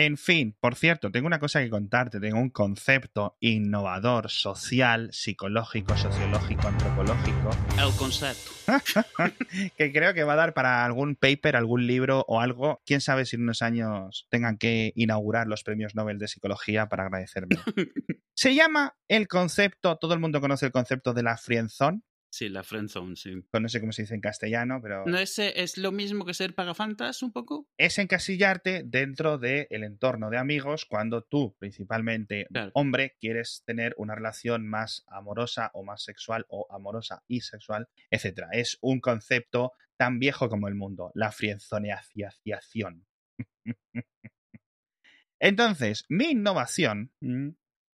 En fin, por cierto, tengo una cosa que contarte. Tengo un concepto innovador, social, psicológico, sociológico, antropológico. El concepto. que creo que va a dar para algún paper, algún libro o algo. Quién sabe si en unos años tengan que inaugurar los premios Nobel de Psicología para agradecerme. Se llama el concepto, todo el mundo conoce el concepto de la friendzone. Sí, la friendzone, sí. Pues no sé cómo se dice en castellano, pero... ¿No es, es lo mismo que ser pagafantas un poco? Es encasillarte dentro del entorno de amigos cuando tú, principalmente hombre, quieres tener una relación más amorosa o más sexual o amorosa y sexual, etc. Es un concepto tan viejo como el mundo, la friendzoneación. Entonces, mi innovación mm,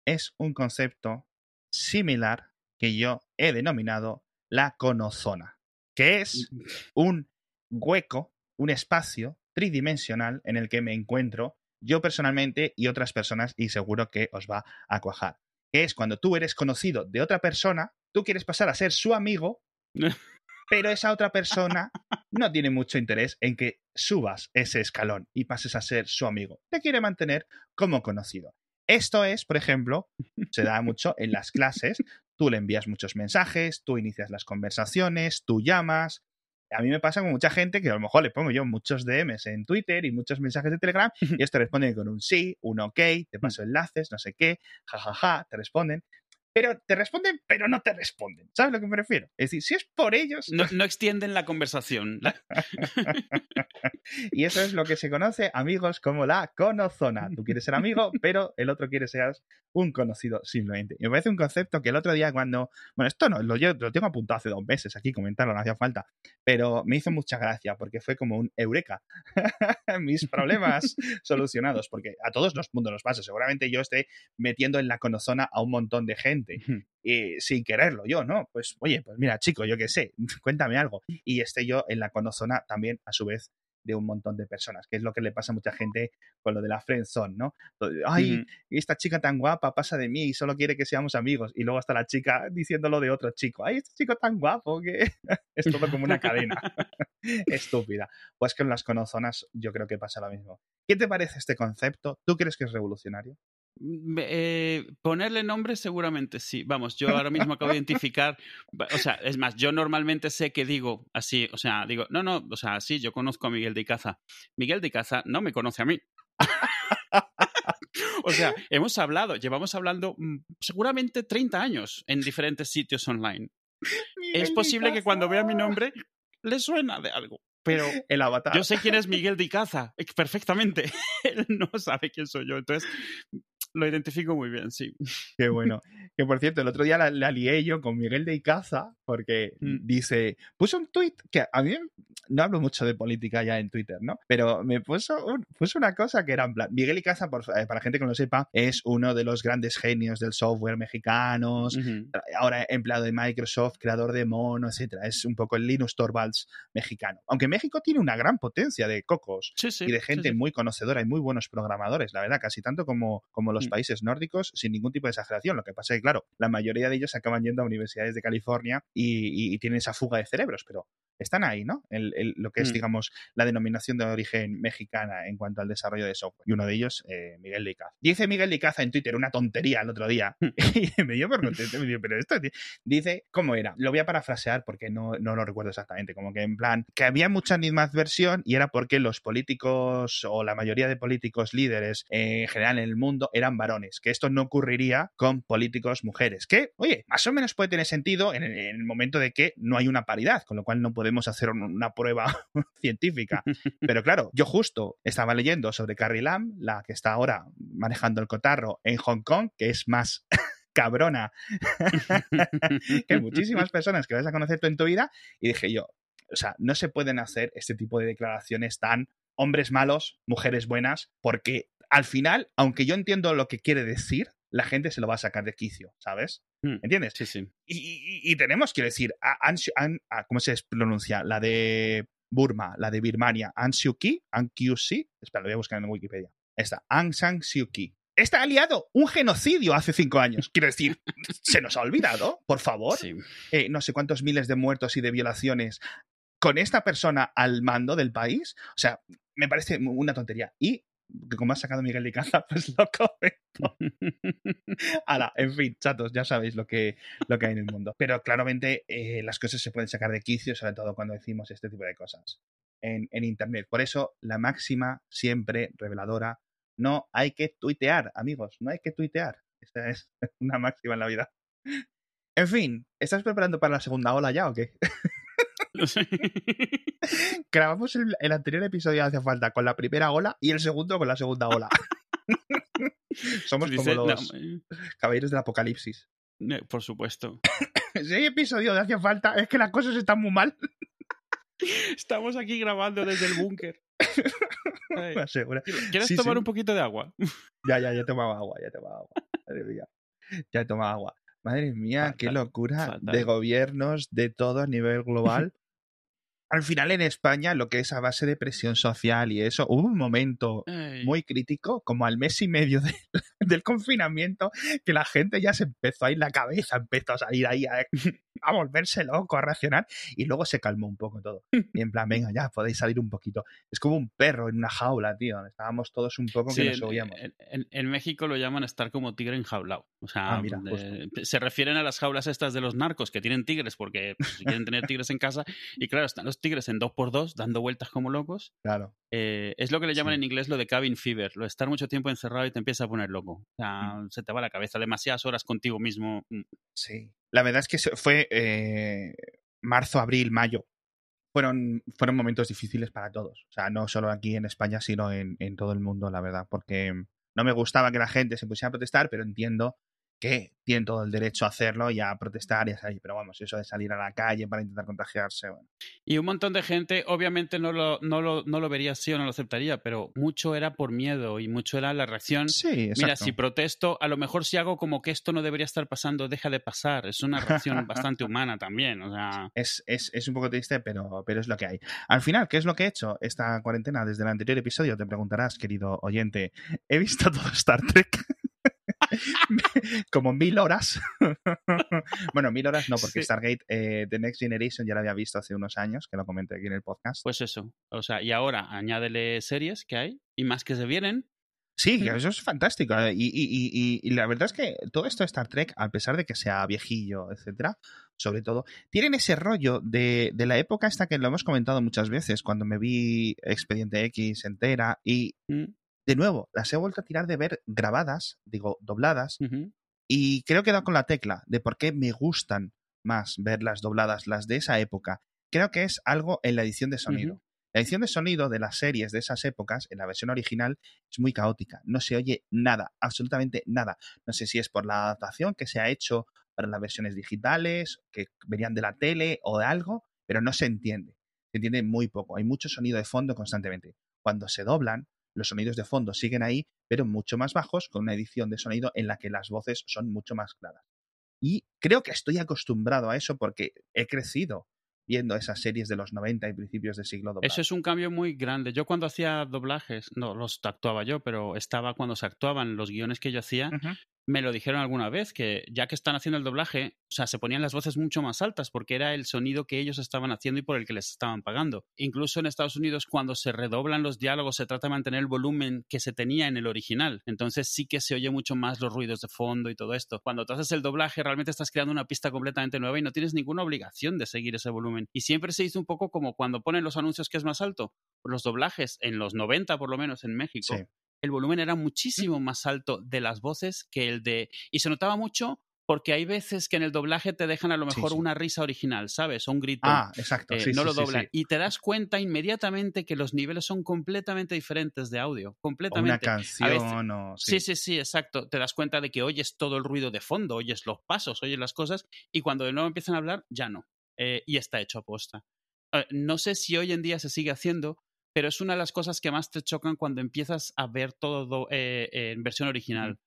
es un concepto similar que yo he denominado la conozona, que es un hueco, un espacio tridimensional en el que me encuentro yo personalmente y otras personas y seguro que os va a cuajar. Que es cuando tú eres conocido de otra persona, tú quieres pasar a ser su amigo, pero esa otra persona no tiene mucho interés en que subas ese escalón y pases a ser su amigo. Te quiere mantener como conocido. Esto es, por ejemplo, se da mucho en las clases. Tú le envías muchos mensajes, tú inicias las conversaciones, tú llamas. A mí me pasa con mucha gente que a lo mejor le pongo yo muchos DMs en Twitter y muchos mensajes de Telegram y esto responde con un sí, un ok, te paso enlaces, no sé qué, jajaja, ja, ja, te responden pero te responden, pero no te responden. ¿Sabes a lo que me refiero? Es decir, si es por ellos... No, no extienden la conversación. y eso es lo que se conoce, amigos, como la conozona. Tú quieres ser amigo, pero el otro quiere ser un conocido simplemente. Y me parece un concepto que el otro día cuando... Bueno, esto no, lo, yo lo tengo apuntado hace dos meses aquí, comentarlo, no hacía falta. Pero me hizo mucha gracia porque fue como un eureka. Mis problemas solucionados. Porque a todos los mundos nos pasa. Seguramente yo esté metiendo en la conozona a un montón de gente y sin quererlo yo, ¿no? Pues oye, pues mira, chico, yo qué sé, cuéntame algo. Y esté yo en la conozona también, a su vez, de un montón de personas, que es lo que le pasa a mucha gente con lo de la friendzone, ¿no? Ay, esta chica tan guapa pasa de mí y solo quiere que seamos amigos. Y luego está la chica diciéndolo de otro chico. Ay, este chico tan guapo que es todo como una cadena. Estúpida. Pues con las conozonas yo creo que pasa lo mismo. ¿Qué te parece este concepto? ¿Tú crees que es revolucionario? Eh, ponerle nombre seguramente sí. Vamos, yo ahora mismo acabo de identificar, o sea, es más, yo normalmente sé que digo así, o sea, digo, no, no, o sea, sí, yo conozco a Miguel de Icaza. Miguel de Icaza no me conoce a mí. o sea, hemos hablado, llevamos hablando mm, seguramente 30 años en diferentes sitios online. es posible que cuando vea mi nombre le suena de algo. Pero el avatar. Yo sé quién es Miguel de Icaza, perfectamente. Él no sabe quién soy yo. Entonces, lo identifico muy bien, sí. Qué bueno. Que por cierto, el otro día la, lié yo con Miguel de Icaza porque mm. dice, puso un tuit que a mí no hablo mucho de política ya en Twitter, ¿no? Pero me puso, puso una cosa que era en plan, Miguel Icaza, por, eh, para gente que no lo sepa, es uno de los grandes genios del software mexicanos, ahora empleado de Microsoft, creador de Mono, etcétera. Es un poco el Linus Torvalds mexicano. Aunque México tiene una gran potencia de cocos y de gente muy conocedora y muy buenos programadores, la verdad, casi tanto como, como los Mm. países nórdicos sin ningún tipo de exageración. Lo que pasa es que, claro, la mayoría de ellos acaban yendo a universidades de California y, tienen esa fuga de cerebros, pero están ahí, ¿no? lo que es, mm. digamos, la denominación de origen mexicana en cuanto al desarrollo de software. Y uno de ellos, eh, Miguel Licaza. Dice Miguel Licaza en Twitter una tontería el otro día. Mm. y me dio por contento. Me dio, pero esto dice, ¿cómo era? Lo voy a parafrasear porque no, no lo recuerdo exactamente. Como que en plan, que había mucha animadversión y era porque los políticos o la mayoría de políticos líderes en general en el mundo eran varones. Que esto no ocurriría con políticos mujeres. Que, oye, más o menos puede tener sentido en el, en el momento de que no hay una paridad, con lo cual no podemos hacer una prueba científica. Pero claro, yo justo estaba leyendo sobre Carrie Lam, la que está ahora manejando el cotarro en Hong Kong, que es más cabrona que muchísimas personas que vas a conocer tú en tu vida, y dije yo, o sea, no se pueden hacer este tipo de declaraciones tan hombres malos, mujeres buenas, porque al final, aunque yo entiendo lo que quiere decir, la gente se lo va a sacar de quicio, ¿sabes? Hmm. ¿Entiendes? Sí, sí. Y, tenemos que decir, ¿cómo se pronuncia? La de Burma, la de Birmania, Aung Suu Kyi, espera, lo voy a buscar en Wikipedia. Esta, Aung San Suu Kyi. Está aliado un genocidio hace cinco años. Quiero decir, se nos ha olvidado, por favor. Eh, no sé cuántos miles de muertos y de violaciones con esta persona al mando del país. O sea, me parece una tontería. Y que como ha sacado Miguel de Caza, pues lo comento. Ala, en fin, chatos, ya sabéis lo que, lo que hay en el mundo. Pero claramente eh, las cosas se pueden sacar de quicio, sobre todo cuando decimos este tipo de cosas en, en Internet. Por eso, la máxima siempre reveladora, no hay que tuitear, amigos, no hay que tuitear. Esa es una máxima en la vida. En fin, ¿estás preparando para la segunda ola ya o qué? Grabamos el, el, anterior episodio hace falta con la primera ola y el segundo con la segunda ola. Somos como los no, caballeros del apocalipsis. Por supuesto. si hay episodio de hace falta, es que las cosas están muy mal. Estamos aquí grabando desde el búnker. ¿Quieres Sí, tomar sí. un poquito de agua? Ya, ya, ya he tomado agua, ya he tomado agua. Madre mía. Ya he tomado agua. Madre mía, qué locura fatal. de gobiernos de todo a nivel global. Al final en España, lo que es a base de presión social y eso, hubo un momento Ay. muy crítico, como al mes y medio de- del confinamiento, que la gente ya se empezó a ir la cabeza, empezó a salir ahí a, a volverse loco, a reaccionar, y luego se calmó un poco todo. Y en plan, venga, ya podéis salir un poquito. Es como un perro en una jaula, tío. Estábamos todos un poco Sí, que nos oíamos. en- en- en México lo llaman estar como tigre enjaulado. O sea, Ah, mira, de- se refieren a las jaulas estas de los narcos que tienen tigres porque pues, quieren tener tigres en casa. Y claro, están los tigres en dos por dos dando vueltas como locos. Claro. Eh, es lo que le llaman Sí. en inglés lo de cabin fever, lo de estar mucho tiempo encerrado y te empieza a poner loco. O sea, Mm. se te va la cabeza demasiadas horas contigo mismo. Mm. Sí. La verdad es que fue eh, marzo, abril, mayo. Fueron, fueron momentos difíciles para todos. O sea, no solo aquí en España, sino en, en todo el mundo, la verdad. Porque no me gustaba que la gente se pusiera a protestar, pero entiendo que tienen todo el derecho a hacerlo y a protestar y a salir. Pero vamos, eso de salir a la calle para intentar contagiarse, bueno. Y un montón de gente, obviamente no lo, no, lo, no lo vería así o no lo aceptaría, pero mucho era por miedo y mucho era la reacción. Sí, exacto. Mira, si protesto, a lo mejor si hago como que esto no debería estar pasando, deja de pasar. Es una reacción bastante humana también. O sea, es, es, es un poco triste, pero, pero es lo que hay. Al final, ¿qué es lo que he hecho esta cuarentena? Desde el anterior episodio te preguntarás, querido oyente, he visto todo Star Trek. Como mil horas. bueno, mil horas no, porque Sí. Stargate eh, The Next Generation ya lo había visto hace unos años, que lo comenté aquí en el podcast. pues eso. O sea, y ahora añádele series que hay y más que se vienen. Sí, eso es fantástico. eh, Y, y- y- y- y la verdad es que todo esto de Star Trek, a pesar de que sea viejillo, etcétera, sobre todo, tienen ese rollo de, de la época esta que lo hemos comentado muchas veces, cuando me vi Expediente X entera, y Mm, de nuevo, las he vuelto a tirar de ver grabadas, digo, dobladas, y creo que he dado con la tecla de por qué me gustan más verlas dobladas, las de esa época. Creo que es algo en la edición de sonido. La edición de sonido de las series de esas épocas, en la versión original, es muy caótica. No se oye nada, absolutamente nada. No sé si es por la adaptación que se ha hecho para las versiones digitales, que venían de la tele o de algo, pero no se entiende. Se entiende muy poco. Hay mucho sonido de fondo constantemente. Cuando se doblan, los sonidos de fondo siguen ahí, pero mucho más bajos, con una edición de sonido en la que las voces son mucho más claras. Y creo que estoy acostumbrado a eso porque he crecido viendo esas series de los 90 y principios del siglo dobladas. Eso es un cambio muy grande. Yo cuando hacía doblajes, no los actuaba yo, pero estaba cuando se actuaban los guiones que yo hacía. Me lo dijeron alguna vez, que ya que están haciendo el doblaje, o sea, se ponían las voces mucho más altas porque era el sonido que ellos estaban haciendo y por el que les estaban pagando. Incluso en Estados Unidos, cuando se redoblan los diálogos, se trata de mantener el volumen que se tenía en el original. Entonces sí que se oye mucho más los ruidos de fondo y todo esto. Cuando tú haces el doblaje, realmente estás creando una pista completamente nueva y no tienes ninguna obligación de seguir ese volumen. Y siempre se hizo un poco como cuando ponen los anuncios que es más alto. Los doblajes, en los 90 por lo menos en México, Sí. El volumen era muchísimo más alto de las voces que el de... Y se notaba mucho porque hay veces que en el doblaje te dejan a lo mejor sí. una risa original, ¿sabes? O un grito. Ah, exacto. Eh, sí, no lo doblan. Y te das cuenta inmediatamente que los niveles son completamente diferentes de audio. O una Completamente. canción o... Sí, sí, sí, exacto. Te das cuenta de que oyes todo el ruido de fondo, oyes los pasos, oyes las cosas, y cuando de nuevo empiezan a hablar, ya no. Eh, y está hecho a posta. Eh, no sé si hoy en día se sigue haciendo, pero es una de las cosas que más te chocan cuando empiezas a ver todo eh, en versión original.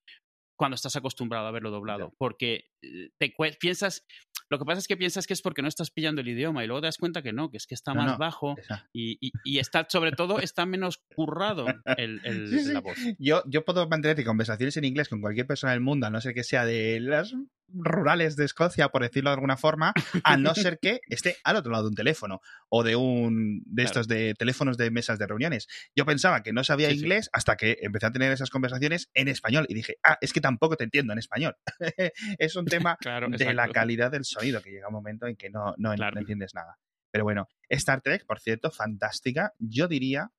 Cuando estás acostumbrado a verlo doblado. Porque eh, te piensas. Lo que pasa es que piensas que es porque no estás pillando el idioma y luego te das cuenta que no, que es que está No, más no, bajo y, y- y está, sobre todo, está menos currado el, el- Sí, sí. la voz. Yo, yo puedo mantener conversaciones en inglés con cualquier persona del mundo, a no ser que sea de las rurales de Escocia, por decirlo de alguna forma, a no ser que esté al otro lado de un teléfono o de un de estos de teléfonos de mesas de reuniones. Yo pensaba que no sabía inglés hasta que empecé a tener esas conversaciones en español y dije, ah, es que tampoco te entiendo en español. es un tema de la calidad del sonido, que llega un momento en que no, no, entiendes nada. Pero bueno, Star Trek, por cierto, fantástica. Yo diría,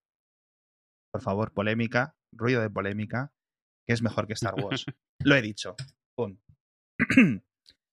por favor, polémica, ruido de polémica, que es mejor que Star Wars. Lo he dicho.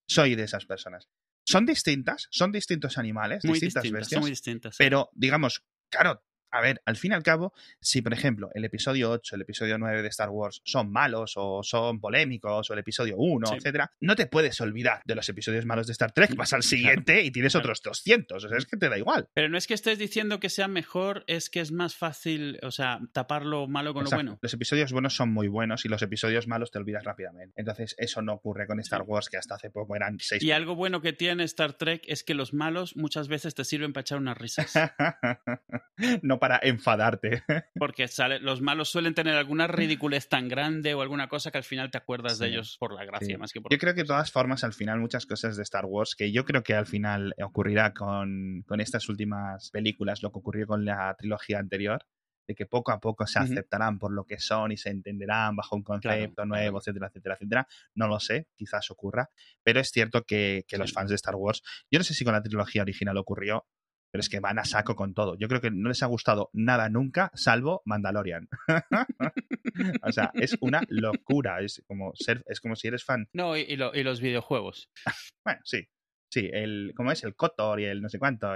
Soy de esas personas. Son distintas, son distintos animales, distintas, bestias. muy distintas. Pero, digamos, claro, a ver, al fin y al cabo, si por ejemplo el episodio 8, el episodio 9 de Star Wars son malos o son polémicos o el episodio 1, etcétera, no te puedes olvidar de los episodios malos de Star Trek, vas al siguiente y tienes otros 200, o sea, es que te da igual. Pero no es que estés diciendo que sea mejor, es que es más fácil, o sea, tapar lo malo con lo bueno. Los episodios buenos son muy buenos y los episodios malos te olvidas rápidamente. Entonces, eso no ocurre con Star Wars, que hasta hace poco eran seis. Y algo bueno que tiene Star Trek es que los malos muchas veces te sirven para echar unas risas. no para enfadarte. Porque sale, los malos suelen tener alguna ridiculez tan grande o alguna cosa que al final te acuerdas de ellos por la gracia más que por Yo creo que de todas formas, al final, muchas cosas de Star Wars, que yo creo que al final ocurrirá con, con estas últimas películas, lo que ocurrió con la trilogía anterior, de que poco a poco se aceptarán por lo que son y se entenderán bajo un concepto nuevo, etcétera, etcétera, etcétera. No lo sé, quizás ocurra, pero es cierto que, que los fans de Star Wars, yo no sé si con la trilogía original ocurrió, pero es que van a saco con todo. Yo creo que no les ha gustado nada nunca, salvo Mandalorian. o sea, es una locura. Es como, ser, es como si eres fan. No, y, los videojuegos. bueno, sí. Sí, el, ¿cómo es? El Kotor y el no sé cuánto.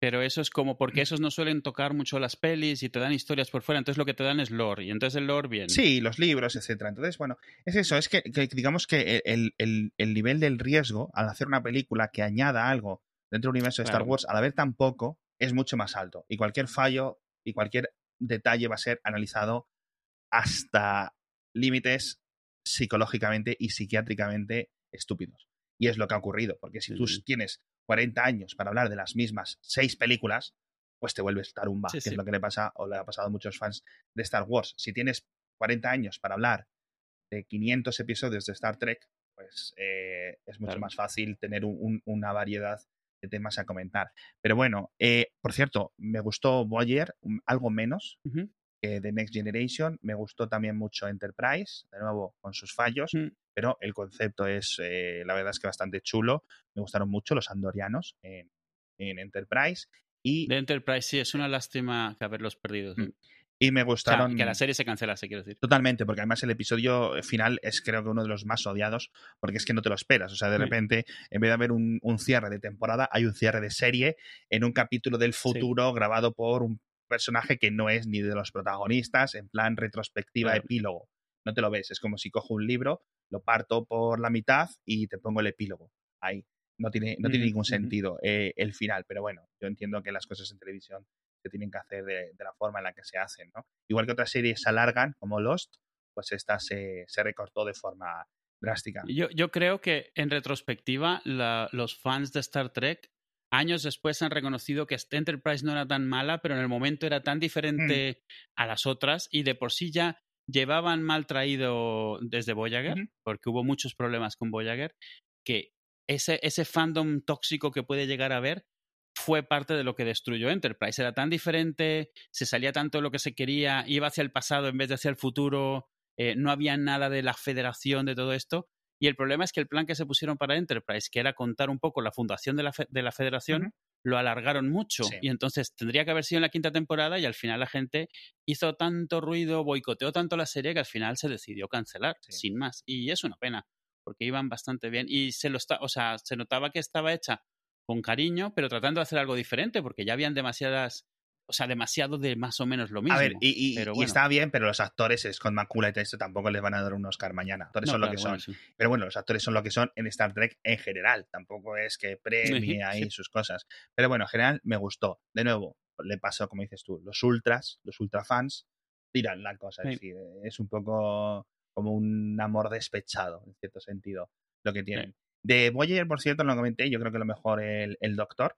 Pero eso es como porque esos no suelen tocar mucho las pelis y te dan historias por fuera, entonces lo que te dan es lore, y entonces el lore bien. Sí, los libros, etcétera. Entonces, bueno, es eso, es que, digamos que el, el, nivel del riesgo al hacer una película que añada algo dentro del universo de Star Wars, al haber tan poco, es mucho más alto. Y cualquier fallo y cualquier detalle va a ser analizado hasta límites psicológicamente y psiquiátricamente estúpidos. Y es lo que ha ocurrido, porque si tú tienes 40 años para hablar de las mismas seis películas, pues te vuelves tarumba, que es lo que le pasa o le ha pasado a muchos fans de Star Wars. Si tienes 40 años para hablar de 500 episodios de Star Trek, pues eh, es mucho más fácil tener una variedad temas a comentar. Pero bueno, eh, por cierto, me gustó Voyager algo menos que The Next Generation. Me gustó también mucho Enterprise, de nuevo con sus fallos, mm. pero el concepto es, eh, la verdad es que bastante chulo. Me gustaron mucho los andorianos en, Enterprise. Y, de Enterprise, sí, es una lástima que haberlos perdido. Mm. Y me gustaron. que la serie se cancelase, quiero decir. Totalmente, porque además el episodio final es creo que uno de los más odiados, porque es que no te lo esperas. O sea, de repente, en vez de haber un, cierre de temporada, hay un cierre de serie en un capítulo del futuro grabado por un personaje que no es ni de los protagonistas, en plan retrospectiva, epílogo. No te lo ves. Es como si cojo un libro, lo parto por la mitad y te pongo el epílogo ahí. No tiene, no tiene ningún sentido eh, el final, pero bueno, yo entiendo que las cosas en televisión que tienen que hacer de, la forma en la que se hacen, ¿no? Igual que otras series se alargan, como Lost, pues esta se, recortó de forma drástica. Yo, yo creo que en retrospectiva los fans de Star Trek años después han reconocido que Enterprise no era tan mala, pero en el momento era tan diferente mm. a las otras y de por sí ya llevaban mal traído desde Voyager, porque hubo muchos problemas con Voyager, que ese, ese fandom tóxico que puede llegar a haber fue parte de lo que destruyó Enterprise. Era tan diferente, se salía tanto de lo que se quería, iba hacia el pasado en vez de hacia el futuro, eh, no había nada de la federación, de todo esto. Y el problema es que el plan que se pusieron para Enterprise, que era contar un poco la fundación de la, de la federación, lo alargaron mucho. Y entonces tendría que haber sido en la quinta temporada y al final la gente hizo tanto ruido, boicoteó tanto la serie que al final se decidió cancelar, sin más. Y es una pena, porque iban bastante bien. Y se lo está, o sea, se notaba que estaba hecha con cariño, pero tratando de hacer algo diferente, porque ya habían demasiadas, o sea, demasiado de más o menos lo mismo. A ver, y, está bien, pero los actores, Scott McCullough y esto tampoco les van a dar un Oscar mañana. Actores son lo que son. Pero bueno, los actores son lo que son en Star Trek en general. Tampoco es que premie ahí sus cosas. Pero bueno, en general me gustó. De nuevo, le pasó, como dices tú, los ultras, los ultra fans, tiran la cosa. Es decir, es un poco como un amor despechado, en cierto sentido, lo que tienen. De Voyager, por cierto, lo comenté, yo creo que lo mejor el, el Doctor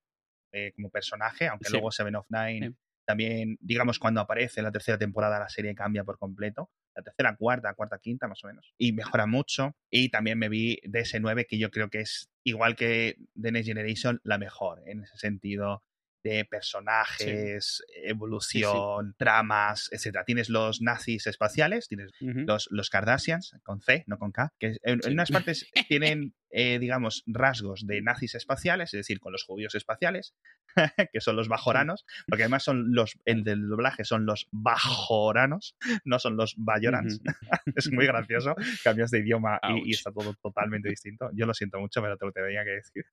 eh, como personaje, aunque luego Seven of Nine también, digamos, cuando aparece en la tercera temporada la serie cambia por completo, la tercera, cuarta, cuarta, quinta, más o menos. Y mejora mucho. Y también me vi DS9, que yo creo que es, igual que The Next Generation, la mejor en ese sentido de personajes, evolución, tramas, etcétera. Tienes los nazis espaciales, tienes los, los Kardashians, con C, no con K, que en, unas partes tienen, eh, digamos, rasgos de nazis espaciales, es decir, con los judíos espaciales, que son los bajoranos, porque además son los, el del doblaje son los bajoranos, no son los bayorans. es muy gracioso, cambias de idioma y, y, está todo totalmente distinto. Yo lo siento mucho, pero te lo tenía que decir.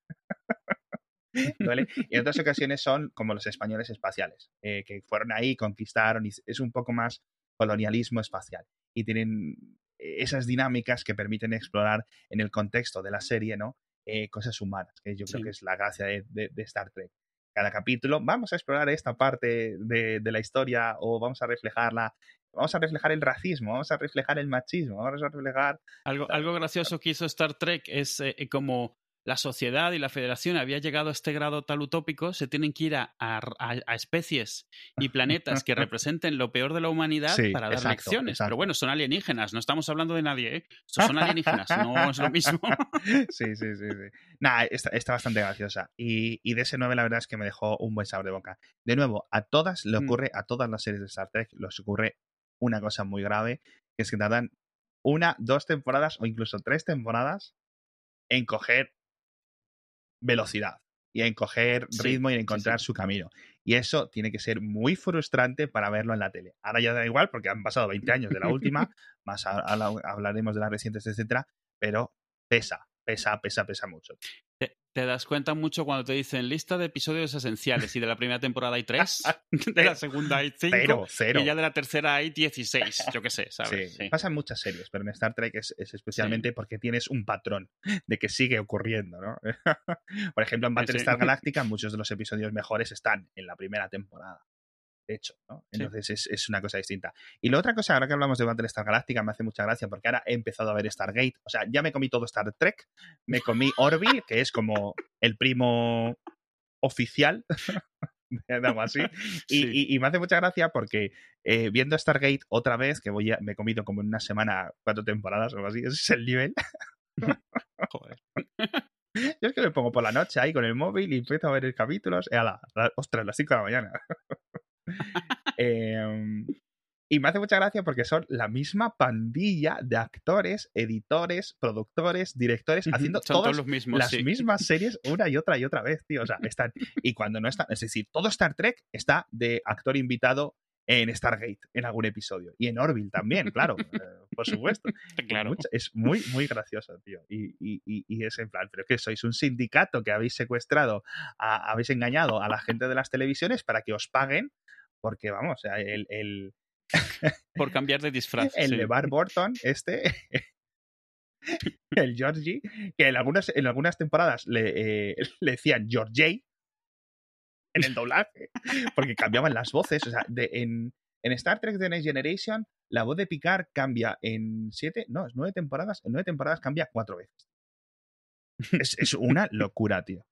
Y en otras ocasiones son como los españoles espaciales, eh, que fueron ahí, conquistaron, y es un poco más colonialismo espacial. Y tienen esas dinámicas que permiten explorar en el contexto de la serie, ¿no? Eh, cosas humanas, que yo creo que es la gracia de, Star Trek. Cada capítulo, vamos a explorar esta parte de, la historia o vamos a reflejarla vamos a reflejar el racismo, vamos a reflejar el machismo, vamos a reflejar... Algo, algo gracioso que hizo Star Trek es eh, como la sociedad y la federación había llegado a este grado tal utópico, se tienen que ir a, especies y planetas que representen lo peor de la humanidad para dar lecciones. Pero bueno, son alienígenas, no estamos hablando de nadie, ¿eh? son alienígenas, no es lo mismo. sí, sí, sí. sí. Nada, está, bastante graciosa. Y, de ese 9 la verdad es que me dejó un buen sabor de boca. De nuevo, a todas le mm. ocurre, a todas las series de Star Trek, les ocurre una cosa muy grave, que es que tardan una, dos temporadas o incluso tres temporadas en coger velocidad y en coger ritmo y en encontrar su camino. Y eso tiene que ser muy frustrante para verlo en la tele. Ahora ya da igual porque han pasado 20 años de la última, más hablaremos de las recientes, etcétera, pero pesa, pesa, pesa, pesa mucho te das cuenta mucho cuando te dicen lista de episodios esenciales y de la primera temporada hay tres, de la segunda hay cinco y ya de la tercera hay dieciséis, yo qué sé, ¿sabes? Sí. Pasan muchas series, pero en Star Trek es, especialmente porque tienes un patrón de que sigue ocurriendo, ¿no? Por ejemplo, en Battlestar Galactica muchos de los episodios mejores están en la primera temporada hecho, ¿no? Entonces es, una cosa distinta. Y la otra cosa, ahora que hablamos de Battlestar Galáctica, me hace mucha gracia porque ahora he empezado a ver Stargate. O sea, ya me comí todo Star Trek, me comí Orville, que es como el primo oficial de algo así. Y, me hace mucha gracia porque eh, viendo Stargate otra vez, que voy me he comido como en una semana cuatro temporadas o algo así, ese es el nivel. Joder. Yo es que me pongo por la noche ahí con el móvil y empiezo a ver el capítulos. Y a la, ostras, las 5 de la mañana. Em, y me hace mucha gracia porque son la misma pandilla de actores, editores, productores, directores, haciendo todas las mismas series una y otra y otra vez, tío. O sea, están. Y cuando no están. Es decir, todo Star Trek está de actor invitado en Stargate, en algún episodio. Y en Orville también, claro, eh, por supuesto. Claro. Es muy, muy gracioso, tío. Y, y, y, es en plan, pero que sois un sindicato que habéis secuestrado, habéis engañado a la gente de las televisiones para que os paguen, porque vamos, el... el por cambiar de disfraz. El de Bar Burton, este, el Georgie, que en algunas, en algunas temporadas le, eh, le decían Georgie, en el doblaje, porque cambiaban las voces. O sea, en, en Star Trek The Next Generation, la voz de Picard cambia en siete, no, es nueve temporadas, en nueve temporadas cambia cuatro veces. Es, es una locura, tío.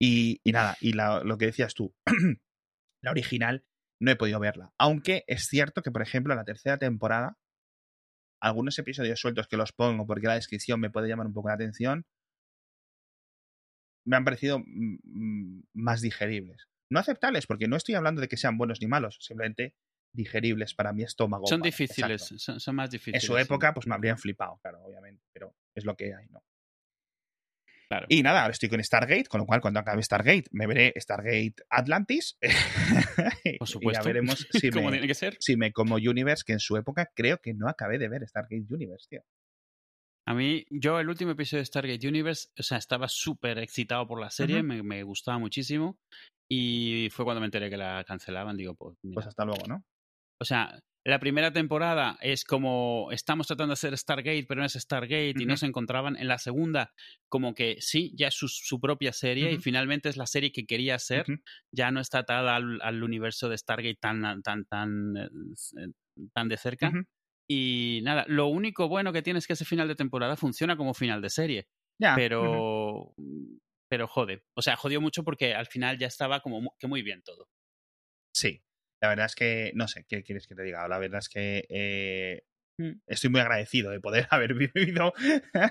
Y, y nada, y lo que decías tú, la original no he podido verla. Aunque es cierto que, por ejemplo, en la tercera temporada, algunos episodios sueltos que los pongo porque la descripción me puede llamar un poco la atención, me han parecido más digeribles. No aceptables, porque no estoy hablando de que sean buenos ni malos, simplemente digeribles para mi estómago. Son difíciles, son, más difíciles. En su época, pues me habrían flipado, claro, obviamente, pero es lo que hay, ¿no? Y nada, ahora estoy con Stargate, con lo cual cuando acabe Stargate me veré Stargate Atlantis. Por supuesto. y ya veremos si me, tiene que ser? si me como Universe, que en su época creo que no acabé de ver Stargate Universe, tío. A mí, yo el último episodio de Stargate Universe, o sea, estaba súper excitado por la serie, me, me, gustaba muchísimo. Y fue cuando me enteré que la cancelaban. Digo, pues. Pues hasta luego, ¿no? O sea, la primera temporada es como estamos tratando de hacer Stargate, pero no es Stargate, y no se encontraban. En la segunda, como que sí, ya es su, propia serie, y finalmente es la serie que quería hacer. Ya no está atada al, universo de Stargate tan, tan, tan, eh, tan de cerca. Y nada, lo único bueno que tiene es que ese final de temporada funciona como final de serie. Pero pero jode. O sea, jodió mucho porque al final ya estaba como que muy bien todo. Sí, la verdad es que, no sé, ¿qué quieres que te diga? La verdad es que eh, Mm. Estoy muy agradecido de poder haber vivido,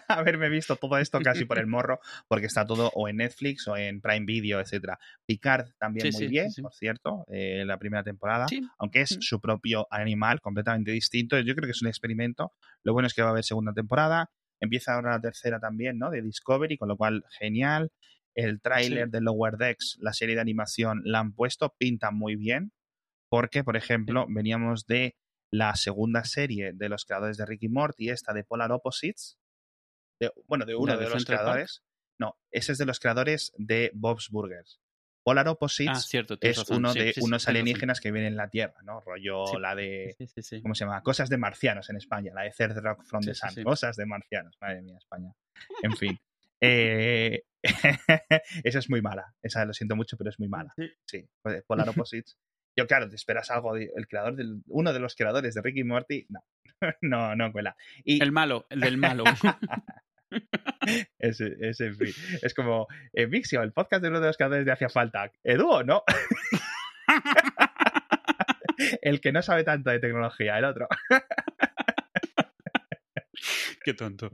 haberme visto todo esto casi por el morro, porque está todo o en Netflix o en Prime Video, etcétera. Picard también muy bien, por cierto, eh, la primera temporada, aunque es mm. su propio animal completamente distinto. Yo creo que es un experimento. Lo bueno es que va a haber segunda temporada. Empieza ahora la tercera también, ¿no? De Discovery, con lo cual genial. El tráiler de Lower Decks, la serie de animación, la han puesto, pinta muy bien. Porque, por ejemplo, veníamos de la segunda serie de los creadores de Ricky Morty, esta de Polar Opposites, bueno, de uno de, los creadores. No, ese es de los creadores de Bob's Burgers. Polar Opposites ah, es uno de unos alienígenas que vienen en la Tierra, ¿no? Rollo la de. ¿Cómo se llama? Cosas de marcianos en España, la de Third Rock from the Sun. Cosas de marcianos, madre mía, España. En fin. Eh, esa es muy mala. Esa lo siento mucho, pero es muy mala. Sí. Polar Opposites yo, claro, te esperas algo el creador del, uno de los creadores de Ricky Morty. No, no, no cuela. Y... El malo, el del malo. ese, ese, Es como eh, Vixio, el podcast de uno de los creadores de Hacía Falta. Edu, ¿no? el que no sabe tanto de tecnología, el otro. Qué tonto.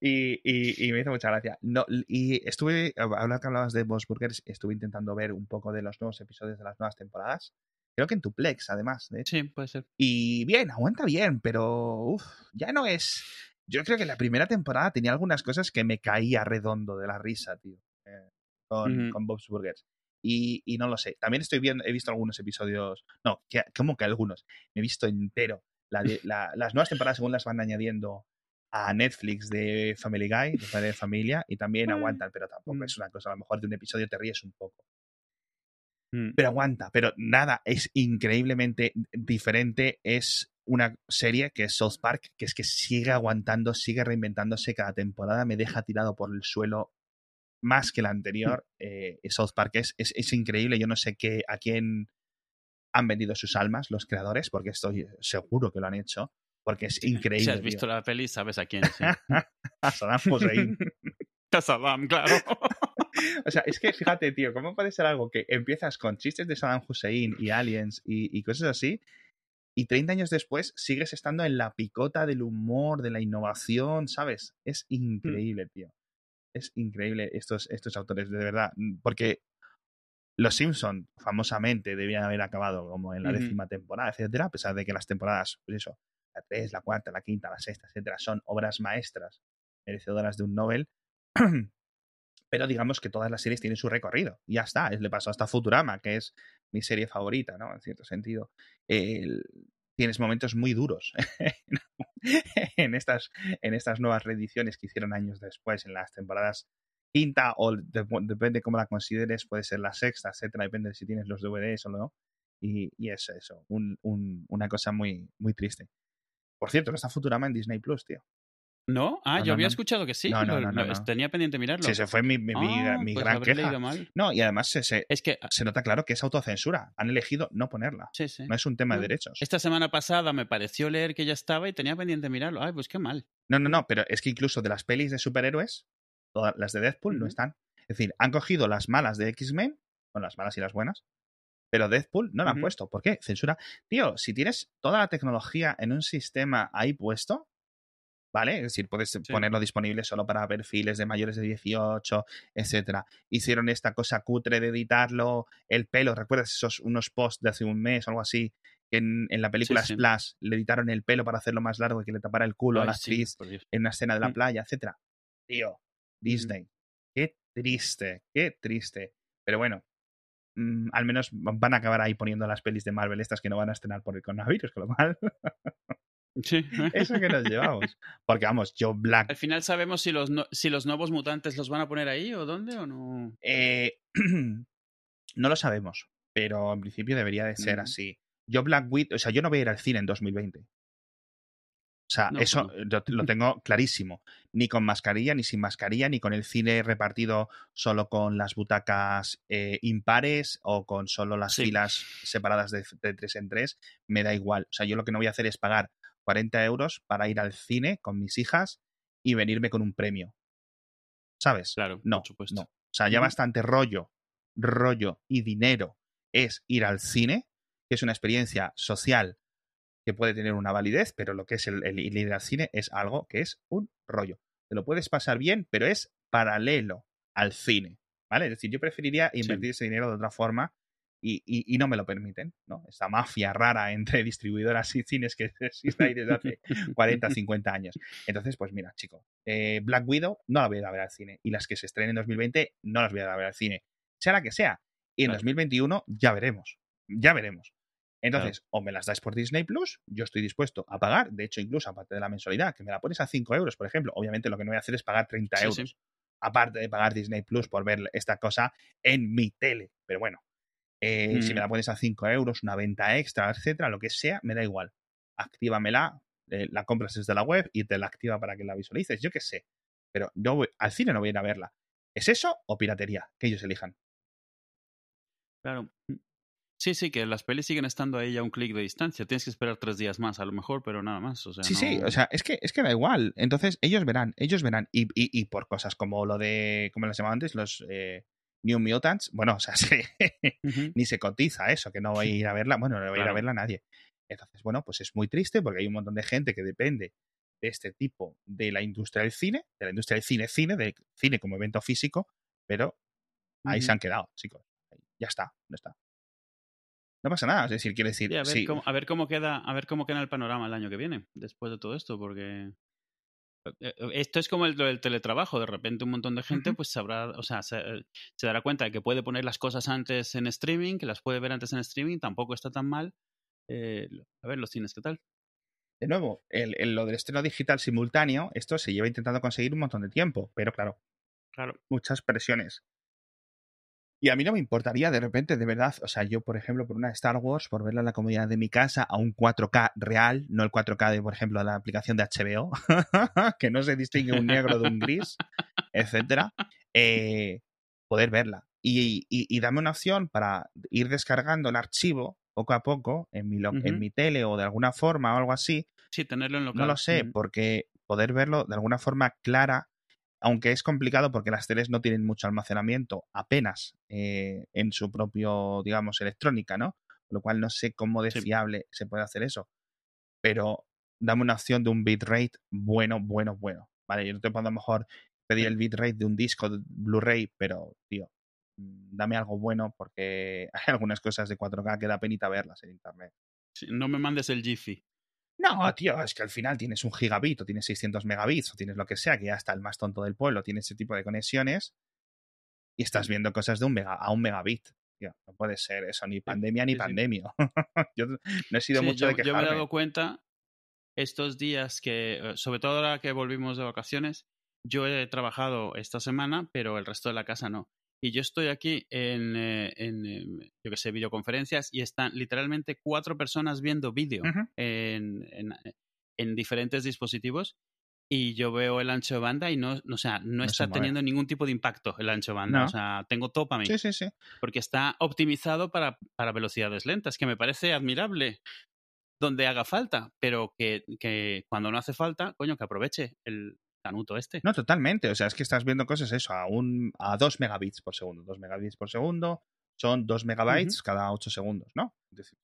Y, y, me hizo mucha gracia. No, y estuve, hablando que hablabas de Boss Burgers, estuve intentando ver un poco de los nuevos episodios de las nuevas temporadas. Creo que en Tuplex, además. De Sí, puede ser. Y bien, aguanta bien, pero uf, ya no es. Yo creo que la primera temporada tenía algunas cosas que me caía redondo de la risa, tío. Eh, con, con Bob's Burgers. Y, y, no lo sé. También estoy viendo, he visto algunos episodios. No, que, como que algunos. Me he visto entero las nuevas temporadas, según las van añadiendo a Netflix de Family Guy, de Padre de Familia, y también mm. aguantan, pero tampoco mm. es una cosa. A lo mejor de un episodio te ríes un poco. Mm. Pero aguanta, pero nada, es increíblemente diferente. Es una serie que es South Park, que es que sigue aguantando, sigue reinventándose cada temporada, me deja tirado por el suelo más que la anterior. Eh, South Park es, es, es, increíble, yo no sé qué, a quién han vendido sus almas los creadores, porque estoy seguro que lo han hecho, porque es increíble. Si has visto la peli, sabes a quién. a Saddam Hussein. a Saddam, claro. o sea, es que fíjate, tío, ¿cómo puede ser algo que empiezas con chistes de Saddam Hussein y aliens y, cosas así? Y 30 años después sigues estando en la picota del humor, de la innovación, ¿sabes? Es mm. increíble, tío. Es increíble estos, estos autores, de verdad. Porque los Simpson famosamente debían haber acabado como en la décima temporada, etcétera, a pesar de que las temporadas, pues eso, la 3, la cuarta, la quinta, la sexta, etcétera, son obras maestras merecedoras de un Nobel. Pero digamos que todas las series tienen su recorrido. Y ya está. Le pasó hasta Futurama, que es mi serie favorita, ¿no? En cierto sentido. tienes momentos muy duros en, estas, en estas nuevas reediciones que hicieron años después, en las temporadas quinta o depende cómo la consideres, puede ser la sexta, etcétera, depende de si tienes los DVDs o no. Y, es eso, un, un, una cosa muy, muy triste. Por cierto, no está Futurama en Disney Plus, tío. ¿No? Ah, yo había escuchado que sí. No, no, no, Tenía pendiente mirarlo. Sí, se fue mi, mi, ah, mi pues gran queja. No, y además se, se, es que, se nota claro que es autocensura. Han elegido no ponerla. Sí, sí. No es un tema de derechos. Esta semana pasada me pareció leer que ya estaba y tenía pendiente mirarlo. Ay, pues qué mal. No, no, no, pero es que incluso de las pelis de superhéroes, Todas las de Deadpool no están. Es decir, han cogido las malas de X-Men, con las malas y las buenas, pero Deadpool no la han puesto. ¿Por qué? Censura. Tío, si tienes toda la tecnología en un sistema ahí puesto, ¿vale? Es decir, puedes ponerlo disponible solo para perfiles de mayores de 18, etcétera. Hicieron esta cosa cutre de editarlo, el pelo, ¿recuerdas esos unos posts de hace un mes o algo así? Que en, la película Splash le editaron el pelo para hacerlo más largo y que le tapara el culo a la actriz en una escena de la mm. playa, etcétera. Tío, Disney. Qué triste, qué triste. Pero bueno, mm, al menos van a acabar ahí poniendo las pelis de Marvel estas que no van a estrenar por el coronavirus, con lo cual... Sí. Eso que nos llevamos. Porque vamos, Joe Black. Al final sabemos si los, si los nuevos mutantes los van a poner ahí o dónde o no. Eh, no lo sabemos, pero en principio debería de ser así. Joe Black o sea, yo no voy a ir al cine en 2020. O sea, eso lo tengo clarísimo. Ni con mascarilla, ni sin mascarilla, ni con el cine repartido solo con las butacas eh, impares o con solo las filas separadas de, tres en tres. Me da igual. O sea, yo lo que no voy a hacer es pagar 40 euros para ir al cine con mis hijas y venirme con un premio. ¿Sabes? Claro, no, por supuesto. No. O sea, ya bastante rollo, rollo y dinero es ir al cine, que es una experiencia social que puede tener una validez, pero lo que es el, el ir al cine es algo que es un rollo. Te lo puedes pasar bien, pero es paralelo al cine, ¿vale? Es decir, yo preferiría invertir ese dinero de otra forma y, no me lo permiten, ¿no? Esta mafia rara entre distribuidoras y cines que existe ahí desde hace 40, 50 años. Entonces, pues mira, chico, eh, Black Widow no la voy a ir a ver al cine y las que se estrenen en 2020 no las voy a ir a ver al cine, sea la que sea. Y en 2021 ya veremos, ya veremos. Entonces, o me las dais por Disney Plus, yo estoy dispuesto a pagar, de hecho, incluso aparte de la mensualidad, que me la pones a 5 euros, por ejemplo, obviamente lo que no voy a hacer es pagar 30 euros, aparte de pagar Disney Plus por ver esta cosa en mi tele. Pero bueno, eh, si me la pones a 5 euros, una venta extra, etcétera, lo que sea, me da igual. Actívamela, eh, la compras desde la web y te la activa para que la visualices, yo qué sé. Pero yo al cine no voy a ir a verla. ¿Es eso o piratería? Que ellos elijan. Claro. Mm. Sí, sí, que las pelis siguen estando ahí a un clic de distancia. Tienes que esperar tres días más, a lo mejor, pero nada más. O sea, sí, sí, o sea, es que, es que da igual. Entonces, ellos verán, ellos verán. Y, y, por cosas como lo de, como les llamaba antes, los eh, New Mutants, bueno, o sea, ni se cotiza eso, que no voy a ir a verla, bueno, no voy a ir a verla nadie. Entonces, bueno, pues es muy triste porque hay un montón de gente que depende de este tipo de la industria del cine, de la industria del cine, cine, del cine como evento físico, pero ahí se han quedado, chicos. Ya está, no está. No pasa nada, es decir, quiere decir. a, ver Cómo, a, ver cómo, queda, a ver cómo queda el panorama el año que viene, después de todo esto, porque esto es como el, del teletrabajo, de repente un montón de gente pues sabrá, o sea, se, dará cuenta de que puede poner las cosas antes en streaming, que las puede ver antes en streaming, tampoco está tan mal. Eh, a ver, los cines, ¿qué tal? De nuevo, el, lo del estreno digital simultáneo, esto se lleva intentando conseguir un montón de tiempo, pero claro, claro. muchas presiones. Y a mí no me importaría de repente, de verdad, o sea, yo, por ejemplo, por una Star Wars, por verla en la comodidad de mi casa a un 4K real, no el 4K de, por ejemplo, la aplicación de HBO, que no se distingue un negro de un gris, etcétera, eh, poder verla. Y, y, dame una opción para ir descargando el archivo poco a poco en mi, en mi tele o de alguna forma o algo así. Sí, tenerlo en local. No lo sé, porque poder verlo de alguna forma clara aunque es complicado porque las teles no tienen mucho almacenamiento apenas eh, en su propio, digamos, electrónica, ¿no? Lo cual no sé cómo de fiable se puede hacer eso. Pero dame una opción de un bitrate bueno, bueno, bueno. Vale, yo no te puedo a lo mejor pedir el bitrate de un disco de Blu-ray, pero, tío, mm, dame algo bueno porque hay algunas cosas de 4K que da penita verlas en internet. no me mandes el Jiffy. No, tío, es que al final tienes un gigabit o tienes 600 megabits o tienes lo que sea, que ya está el más tonto del pueblo tiene ese tipo de conexiones y estás viendo cosas de un mega, a un megabit. Tío, no puede ser eso, ni pandemia ni pandemia. yo no he sido mucho de quejarme. Yo me he dado cuenta estos días que, eh, sobre todo ahora que volvimos de vacaciones, yo he trabajado esta semana, pero el resto de la casa no y yo estoy aquí en, eh, en yo que sé, videoconferencias y están literalmente cuatro personas viendo vídeo en, en, diferentes dispositivos y yo veo el ancho de banda y no, o sea, no, está teniendo ningún tipo de impacto el ancho de banda. O sea, tengo top a mí. Sí, sí, sí. Porque está optimizado para, para velocidades lentas, que me parece admirable donde haga falta, pero que, que, cuando no hace falta, coño, que aproveche el, canuto este. No, totalmente. O sea, es que estás viendo cosas eso, a, un, a 2 megabits por segundo. 2 megabits por segundo son 2 megabytes cada 8 segundos, ¿no? Es decir,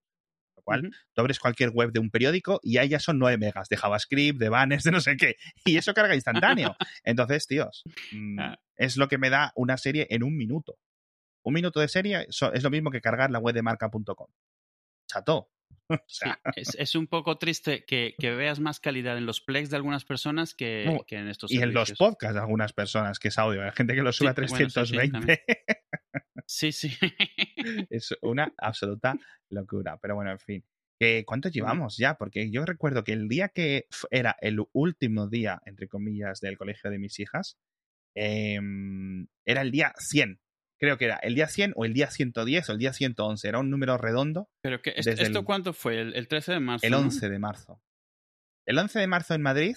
lo cual, tú abres cualquier web de un periódico y ahí ya son 9 megas de JavaScript, de banners, de no sé qué. Y eso carga instantáneo. Entonces, tíos, mm, ah. es lo que me da una serie en un minuto. Un minuto de serie es lo mismo que cargar la web de marca.com. Chato. es, un poco triste que, veas más calidad en los plays de algunas personas que, en estos Y en los podcasts de algunas personas, que es audio. Hay gente que lo sube a 320. sí, sí, es una absoluta locura. Pero bueno, en fin. ¿Cuánto llevamos ya? Porque yo recuerdo que el día que era el último día, entre comillas, del colegio de mis hijas, em, era el día 100 creo que era el día 100 o el día 110 o el día 111, era un número redondo. ¿Pero que, esto cuánto fue? ¿El, 13 de marzo? El 11 de marzo. El 11 de marzo en Madrid.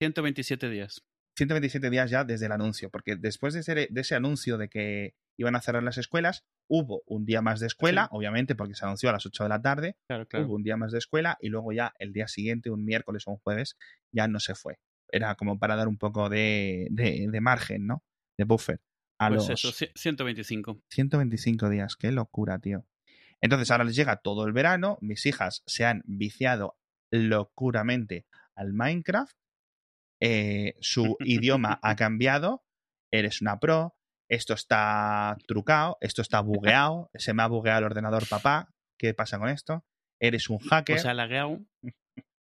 127 días. 127 días ya desde el anuncio, porque después de ese, de ese anuncio de que iban a cerrar las escuelas, hubo un día más de escuela, obviamente porque se anunció a las 8 de la tarde, hubo un día más de escuela y luego ya el día siguiente, un miércoles o un jueves, ya no se fue. Era como para dar un poco de, de, de margen, ¿no? De buffer pues eso, 125. 125 días, qué locura, tío. Entonces ahora les llega todo el verano, mis hijas se han viciado locuramente al Minecraft, eh, su idioma ha cambiado, eres una pro, esto está trucado, esto está bugueado, se me ha bugueado el ordenador papá, ¿qué pasa con esto? Eres un hacker. O sea, lagueado.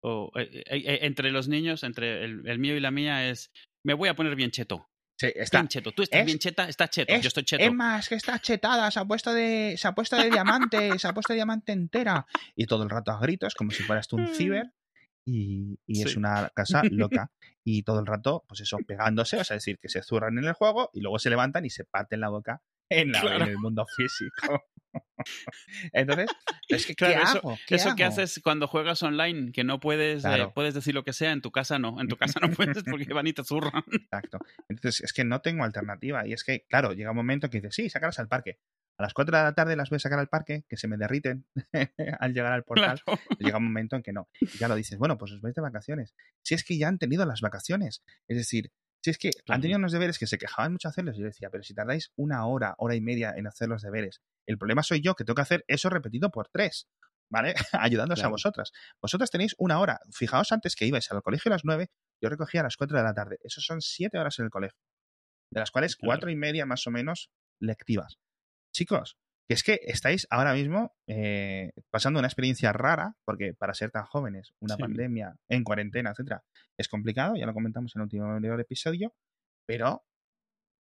O, eh, eh, entre los niños, entre el, mío y la mía, es me voy a poner bien cheto. Sí, está. Bien cheto. Tú estás bien cheta, estás cheto. yo estoy cheto. Es más, que está chetada, se ha puesto de, se ha puesto de diamante, se ha puesto de diamante entera. Y todo el rato a gritos, como si fueras tú un ciber. Y, es una casa loca. Y todo el rato, pues eso, pegándose, o sea, decir, que se zurran en el juego y luego se levantan y se parten la boca en, el mundo físico. Entonces, es que ¿qué hago? eso que haces cuando juegas online, que no puedes, eh, puedes decir lo que sea, en tu casa no, en tu casa no puedes porque van y te zurran. Exacto. Entonces, es que no tengo alternativa. Y es que, claro, llega un momento que dices, sí, sácalas al parque. A las 4 de la tarde las voy a sacar al parque, que se me derriten al llegar al portal. Llega un momento en que no. Y ya lo dices, bueno, pues os vais de vacaciones. Si es que ya han tenido las vacaciones. Es decir, si es que han tenido unos deberes que se quejaban mucho hacerlos, yo decía, pero si tardáis una hora, hora y media en hacer los deberes, el problema soy yo que tengo que hacer eso repetido por tres, ¿vale? Ayudándoos a vosotras. Vosotras tenéis una hora. Fijaos antes que ibais al colegio a las nueve, yo recogía a las cuatro de la tarde. Eso son siete horas en el colegio, de las cuales cuatro y media más o menos lectivas. Chicos, que es que estáis ahora mismo eh, pasando una experiencia rara, porque para ser tan jóvenes, una pandemia en cuarentena, etcétera, es complicado, ya lo comentamos en el último episodio, pero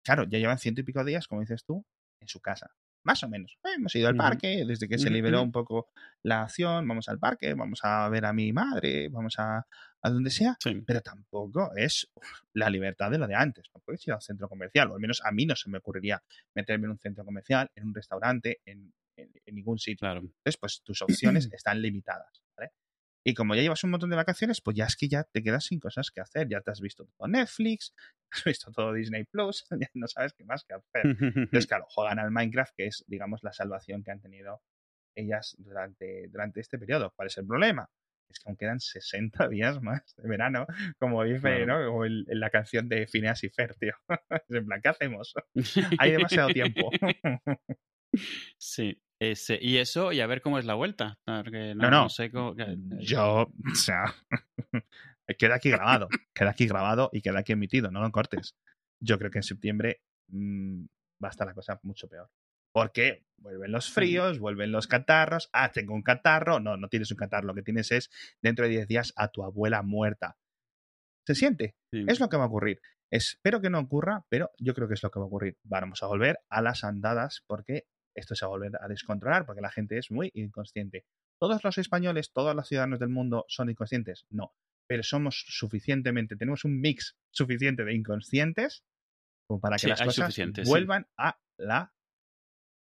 claro, ya llevan ciento y pico días, como dices tú, en su casa más o menos. Eh, hemos ido al parque, desde que se liberó un poco la acción, vamos al parque, vamos a ver a mi madre, vamos a, a donde sea, pero tampoco es la libertad de lo de antes. No puedes ir a un centro comercial, o al menos a mí no se me ocurriría meterme en un centro comercial, en un restaurante, en, ningún sitio. Entonces, pues tus opciones están limitadas. ¿vale? Y como ya llevas un montón de vacaciones, pues ya es que ya te quedas sin cosas que hacer. Ya te has visto todo Netflix, has visto todo Disney Plus, ya no sabes qué más que hacer. Entonces, claro, juegan al Minecraft, que es, digamos, la salvación que han tenido ellas durante, durante este periodo. ¿Cuál es el problema? Es que aún quedan 60 días más de verano, como dice, ¿no? Como en la canción de Phineas y Fer, tío. en plan, ¿qué hacemos? Hay demasiado tiempo. sí, ese, y eso, y a ver cómo es la vuelta. no, no, no. sé cómo, Yo, o sea, queda aquí grabado, queda aquí grabado y queda aquí emitido, no lo cortes. Yo creo que en septiembre mmm, va a estar la cosa mucho peor. Porque vuelven los fríos, vuelven los catarros. Ah, tengo un catarro. No, no tienes un catarro. Lo que tienes es dentro de 10 días a tu abuela muerta. ¿Se siente? Es lo que va a ocurrir. Espero que no ocurra, pero yo creo que es lo que va a ocurrir. Vamos a volver a las andadas porque esto se va a volver a descontrolar porque la gente es muy inconsciente. ¿Todos los españoles, todos los ciudadanos del mundo son inconscientes? No, pero somos suficientemente, tenemos un mix suficiente de inconscientes como para que las cosas vuelvan a la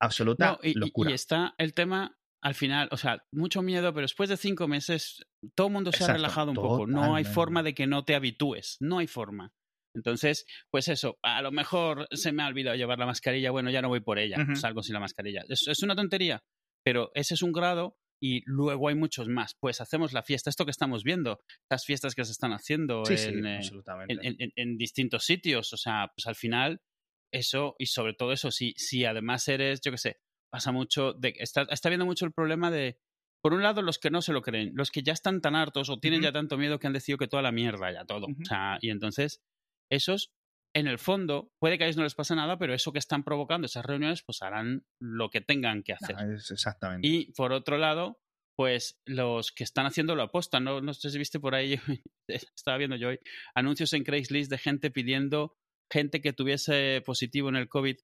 absoluta locura. Y, está el tema al final, o sea, mucho miedo, pero después de cinco meses todo el mundo se ha relajado un poco. No hay forma de que no te habitúes, no hay forma. Entonces, pues eso, a lo mejor se me ha olvidado llevar la mascarilla, bueno, ya no voy por ella, salgo sin la mascarilla. Es, una tontería, pero ese es un grado y luego hay muchos más. Pues hacemos la fiesta, esto que estamos viendo, las fiestas que se están haciendo eh, en, en, distintos sitios, o sea, pues al final eso y sobre todo eso, si, si además eres, yo qué sé, pasa mucho, de, está, está viendo mucho el problema de, por un lado, los que no se lo creen, los que ya están tan hartos o tienen ya tanto miedo que han decidido que toda la mierda, ya todo. O sea, y entonces esos, en el fondo, puede que a ellos no les pase nada, pero eso que están provocando esas reuniones, pues harán lo que tengan que hacer. exactamente. Y por otro lado, pues los que están haciendo lo aposta, no, no sé si viste por ahí, estaba viendo yo hoy, anuncios en Craigslist de gente pidiendo gente que tuviese positivo en el COVID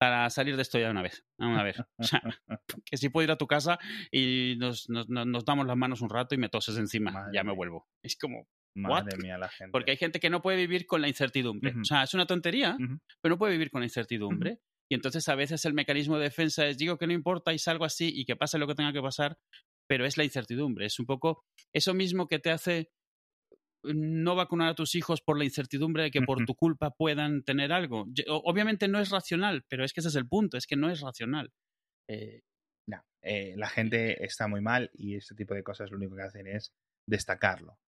para salir de esto ya una vez, una vez. O sea, que si puedo ir a tu casa y nos, nos, nos, damos las manos un rato y me toses encima, ya me vuelvo. Es como, Madre mía, la gente. Porque hay gente que no puede vivir con la incertidumbre. O sea, es una tontería, pero no puede vivir con la incertidumbre. Y entonces a veces el mecanismo de defensa es digo que no importa y salgo así y que pase lo que tenga que pasar, pero es la incertidumbre. Es un poco eso mismo que te hace no vacunar a tus hijos por la incertidumbre de que por tu culpa puedan tener algo. Obviamente no es racional, pero es que ese es el punto, es que no es racional. Eh, no, eh, la gente está muy mal y este tipo de cosas lo único que hacen es destacarlo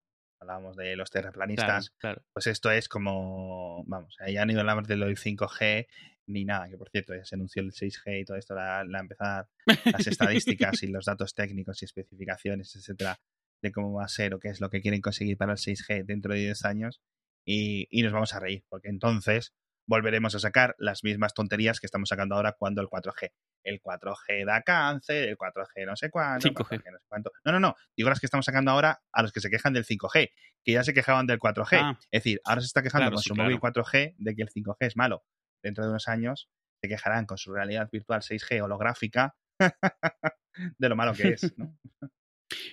hablábamos de los terraplanistas, pues esto es como, vamos, ya ni hablamos de lo del 5G, ni nada, que por cierto ya se anunció el 6G y todo esto, la, la empezar las estadísticas y los datos técnicos y especificaciones, etcétera, de cómo va a ser o qué es lo que quieren conseguir para el 6G dentro de 10 años y, y nos vamos a reír, porque entonces volveremos a sacar las mismas tonterías que estamos sacando ahora cuando el 4G. El 4G da cáncer, el 4G no sé cuánto, 5G. 4G no sé cuánto. No, no, no. Digo las que estamos sacando ahora a los que se quejan del 5G, que ya se quejaban del 4G. Ah. Es decir, ahora se está quejando Claro, con sí, su claro. móvil 4G de que el 5G es malo. Dentro de unos años se quejarán con su realidad virtual 6G holográfica de lo malo que es, ¿no?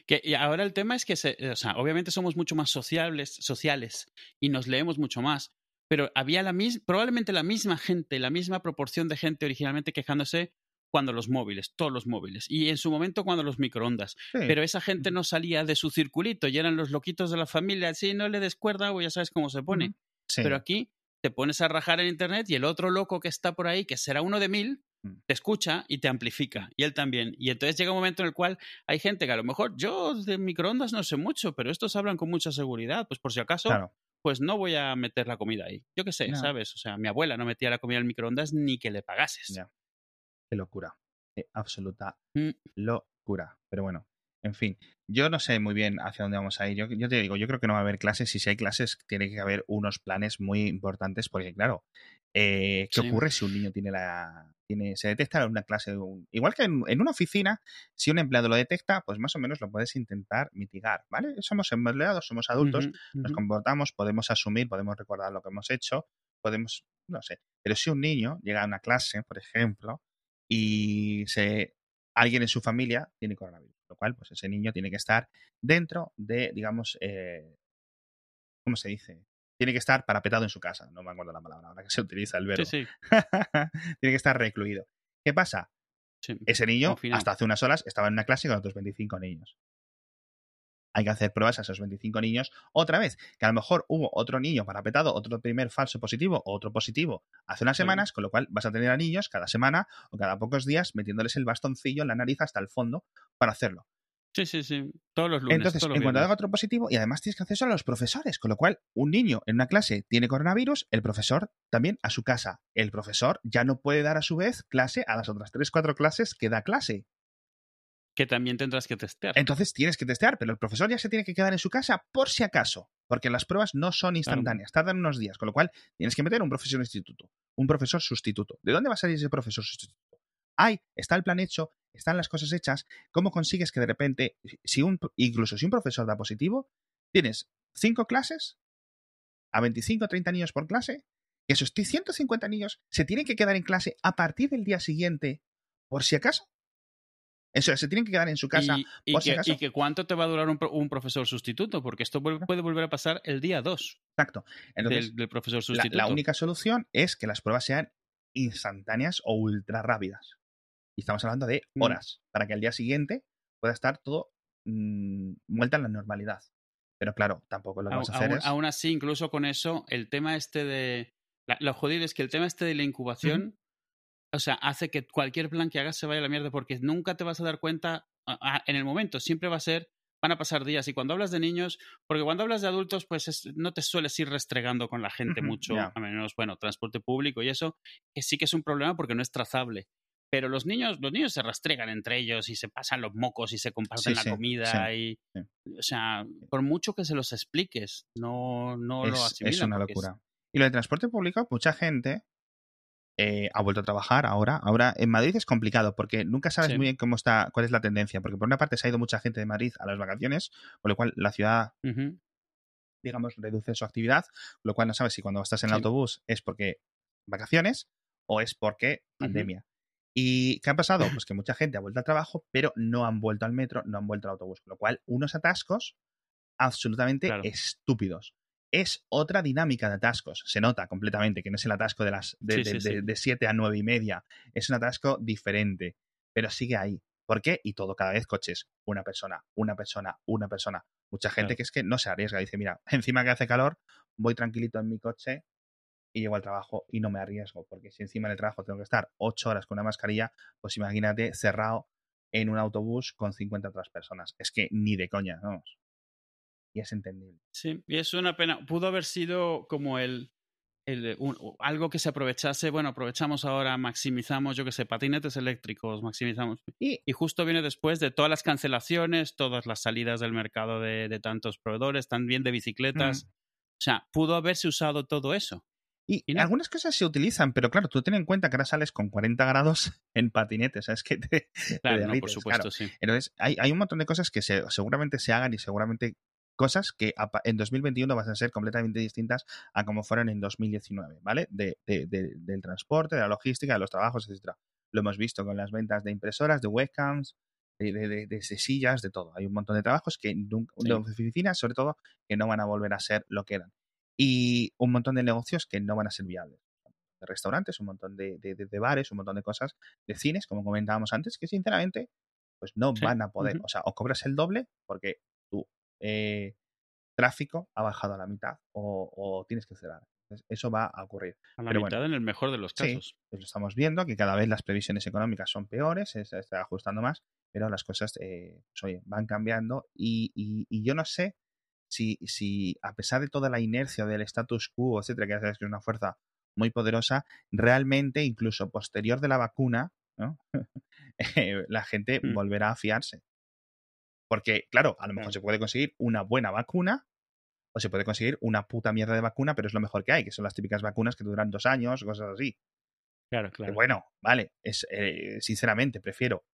Que, y ahora el tema es que, se, o sea, obviamente somos mucho más sociables, sociales y nos leemos mucho más, pero había la mis, probablemente la misma gente, la misma proporción de gente originalmente quejándose cuando los móviles, todos los móviles, y en su momento cuando los microondas. Sí. Pero esa gente no salía de su circulito y eran los loquitos de la familia, sí, no le des cuerda o ya sabes cómo se pone. Sí. Pero aquí te pones a rajar en internet y el otro loco que está por ahí, que será uno de mil, Mm. te escucha y te amplifica. Y él también. Y entonces llega un momento en el cual hay gente que a lo mejor yo de microondas no sé mucho, pero estos hablan con mucha seguridad. Pues por si acaso, Claro. pues no voy a meter la comida ahí. Yo qué sé, No. ¿sabes? O sea, mi abuela no metía la comida en el microondas ni que le pagases. Ya. Qué locura. Qué absoluta Mm. locura. Pero bueno, en fin, yo no sé muy bien hacia dónde vamos a ir. Yo, yo te digo, yo creo que no va a haber clases. Y si hay clases, tiene que haber unos planes muy importantes, porque claro, eh, ¿qué Sí. ocurre si un niño tiene la. Tiene, se detecta en una clase, de un- igual que en, en una oficina, si un empleado lo detecta, pues más o menos lo puedes intentar mitigar, ¿vale? Somos empleados, somos adultos, nos comportamos, podemos asumir, podemos recordar lo que hemos hecho, podemos, no sé. Pero si un niño llega a una clase, por ejemplo, y se, alguien en su familia tiene coronavirus, lo cual, pues ese niño tiene que estar dentro de, digamos, eh, ¿cómo se dice? Tiene que estar parapetado en su casa, no me acuerdo la palabra ahora que se utiliza el verbo. Sí, sí. tiene que estar recluido. ¿Qué pasa? sí. Ese niño, hasta hace unas horas, estaba en una clase con otros 25 niños. Hay que hacer pruebas a esos 25 niños otra vez. Que a lo mejor hubo otro niño parapetado, otro primer falso positivo o otro positivo hace unas semanas, con lo cual vas a tener a niños cada semana o cada pocos días metiéndoles el bastoncillo en la nariz hasta el fondo para hacerlo. Sí, sí, sí. Todos los lunes. Entonces, en cuanto haga otro positivo, y además tienes que hacer eso a los profesores, con lo cual un niño en una clase tiene coronavirus, el profesor también a su casa. El profesor ya no puede dar a su vez clase a las otras 3, 4 clases que da clase. Que también tendrás que testear. Entonces tienes que testear, pero el profesor ya se tiene que quedar en su casa por si acaso, porque las pruebas no son instantáneas, tardan unos días, con lo cual tienes que meter un profesor instituto, un profesor sustituto. ¿De dónde va a salir ese profesor sustituto? Hay, está el plan hecho, están las cosas hechas. ¿Cómo consigues que de repente, si un, incluso si un profesor da positivo, tienes cinco clases a 25 o 30 niños por clase, que esos 150 niños se tienen que quedar en clase a partir del día siguiente, por si acaso? Eso, se tienen que quedar en su casa y, y que, acaso. y que cuánto te va a durar un, pro- un profesor sustituto, porque esto puede volver a pasar el día 2 Exacto. Entonces, del, del profesor la, sustituto. la única solución es que las pruebas sean instantáneas o ultra rápidas. Y estamos hablando de Mm. horas, para que al día siguiente pueda estar todo mm, vuelta a la normalidad. Pero claro, tampoco lo vamos a hacer aún, es... aún así, incluso con eso, el tema este de. la- lo jodido es que el tema este de la incubación, o sea, hace que cualquier plan que hagas se vaya a la mierda porque nunca te vas a dar cuenta a- a- en el momento. Siempre va a ser. Van a pasar días. Y cuando hablas de niños, porque cuando hablas de adultos, pues es- no te sueles ir restregando con la gente mucho, ya. a menos, bueno, transporte público y eso, que sí que es un problema porque no es trazable. Pero los niños, los niños se rastregan entre ellos y se pasan los mocos y se comparten Sí, la sí, comida y o sea, por mucho que se los expliques, no, no lo es, asimilan. es una es- locura. Y lo de transporte público, mucha gente eh, ha vuelto a trabajar ahora. Ahora en Madrid es complicado porque nunca sabes Sí. muy bien cómo está, cuál es la tendencia. Porque por una parte se ha ido mucha gente de Madrid a las vacaciones, con lo cual la ciudad digamos, reduce su actividad, lo cual no sabes si cuando estás en el Sí. autobús es porque vacaciones o es porque pandemia. ¿Y qué ha pasado? Pues que mucha gente ha vuelto al trabajo, pero no han vuelto al metro, no han vuelto al autobús, con lo cual unos atascos absolutamente Claro. estúpidos. Es otra dinámica de atascos. Se nota completamente que no es el atasco de las de, Sí, de- sí, de- sí. de 7 a 9 y media. Es un atasco diferente, pero sigue ahí. ¿Por qué? Y todo, cada vez coches. Una persona, una persona, una persona. Mucha gente Claro. que es que no se arriesga. Dice, mira, encima que hace calor, voy tranquilito en mi coche y llego al trabajo y no me arriesgo. Porque si encima del trabajo tengo que estar ocho horas con una mascarilla, pues imagínate cerrado en un autobús con 50 otras personas. Es que ni de coña, vamos. Y es entendible. Sí, y es una pena. Pudo haber sido como el, algo que se aprovechase, bueno, aprovechamos ahora, maximizamos, yo que sé, patinetes eléctricos, maximizamos. Y, justo viene después de todas las cancelaciones, todas las salidas del mercado de, tantos proveedores, también de bicicletas. O sea, pudo haberse usado todo eso. Y, algunas cosas se utilizan, pero claro, tú ten en cuenta que ahora sales con 40 grados en patinetes, es que te, claro, por supuesto, sí. Entonces, hay, hay, un montón de cosas que seguramente se hagan y seguramente cosas que en 2021 van a ser completamente distintas a como fueron en 2019, ¿vale? De, del transporte, de la logística, de los trabajos, etcétera. Lo hemos visto con las ventas de impresoras, de webcams, de, sillas, de todo. Hay un montón de trabajos que nunca, de oficinas, sobre todo, que no van a volver a ser lo que eran. Y un montón de negocios que no van a ser viables. De restaurantes, un montón de, bares, un montón de cosas, de cines, como comentábamos antes, que sinceramente, pues no van a poder. O sea, o cobras el doble porque eh, tráfico ha bajado a la mitad o, tienes que cerrar. eso va a ocurrir. A la mitad en el mejor de los casos. Pues lo estamos viendo, que cada vez las previsiones económicas son peores, se, está ajustando más, pero las cosas eh, pues, van cambiando y, yo no sé si, si, a pesar de toda la inercia del status quo, etcétera, que ya sabes que es una fuerza muy poderosa, realmente, incluso posterior de la vacuna, eh, la gente mm. volverá a fiarse. Porque, claro, a lo mejor se puede conseguir una buena vacuna o se puede conseguir una puta mierda de vacuna, pero es lo mejor que hay, que son las típicas vacunas que duran dos años, cosas así. Claro, claro. bueno, vale, es, eh, sinceramente prefiero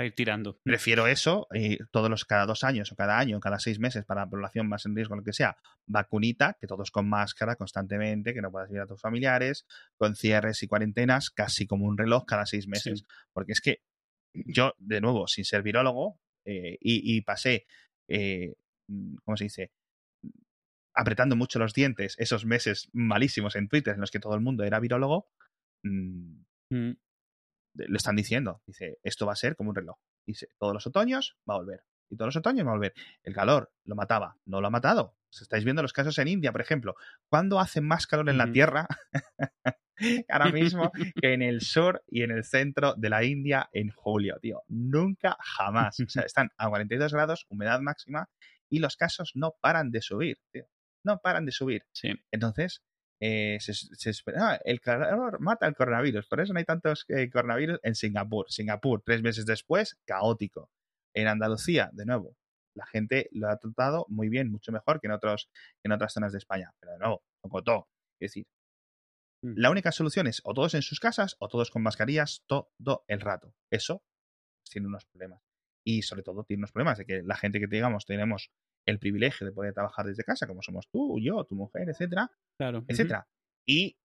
a ir tirando. Prefiero eso, y todos los cada dos años o cada año, cada seis meses para la población más en riesgo, lo que sea, vacunita, que todos con máscara constantemente, que no puedas ir a tus familiares, con cierres y cuarentenas, casi como un reloj cada seis meses. Porque es que yo, de nuevo, sin ser virólogo, eh, y, pasé, eh, mm, ¿cómo se dice? apretando mucho los dientes esos meses malísimos en Twitter en los que todo el mundo era virólogo, mm, mm. lo están diciendo. Dice, esto va a ser como un reloj. Dice, todos los otoños va a volver. Y todos los otoños va a volver. El calor lo mataba. No lo ha matado. Si estáis viendo los casos en India, por ejemplo. ¿Cuándo hace más calor en la Tierra? ahora mismo que en el sur y en el centro de la India en julio, tío. Nunca, jamás. O sea, están a 42 grados, humedad máxima, y los casos no paran de subir, tío. No paran de subir. Sí. Entonces, eh, se, espera, ah, el calor mata el coronavirus. Por eso no hay tantos eh, coronavirus en Singapur. Singapur, tres meses después, caótico. En Andalucía, de nuevo, la gente lo ha tratado muy bien, mucho mejor que en, otros, en otras zonas de España. Pero de nuevo, todo. Es decir. La única solución es o todos en sus casas o todos con mascarillas todo el rato. Eso tiene unos problemas. Y sobre todo tiene unos problemas de que la gente que digamos tenemos el privilegio de poder trabajar desde casa, como somos tú, yo, tu mujer, etcétera, claro. etcétera. Y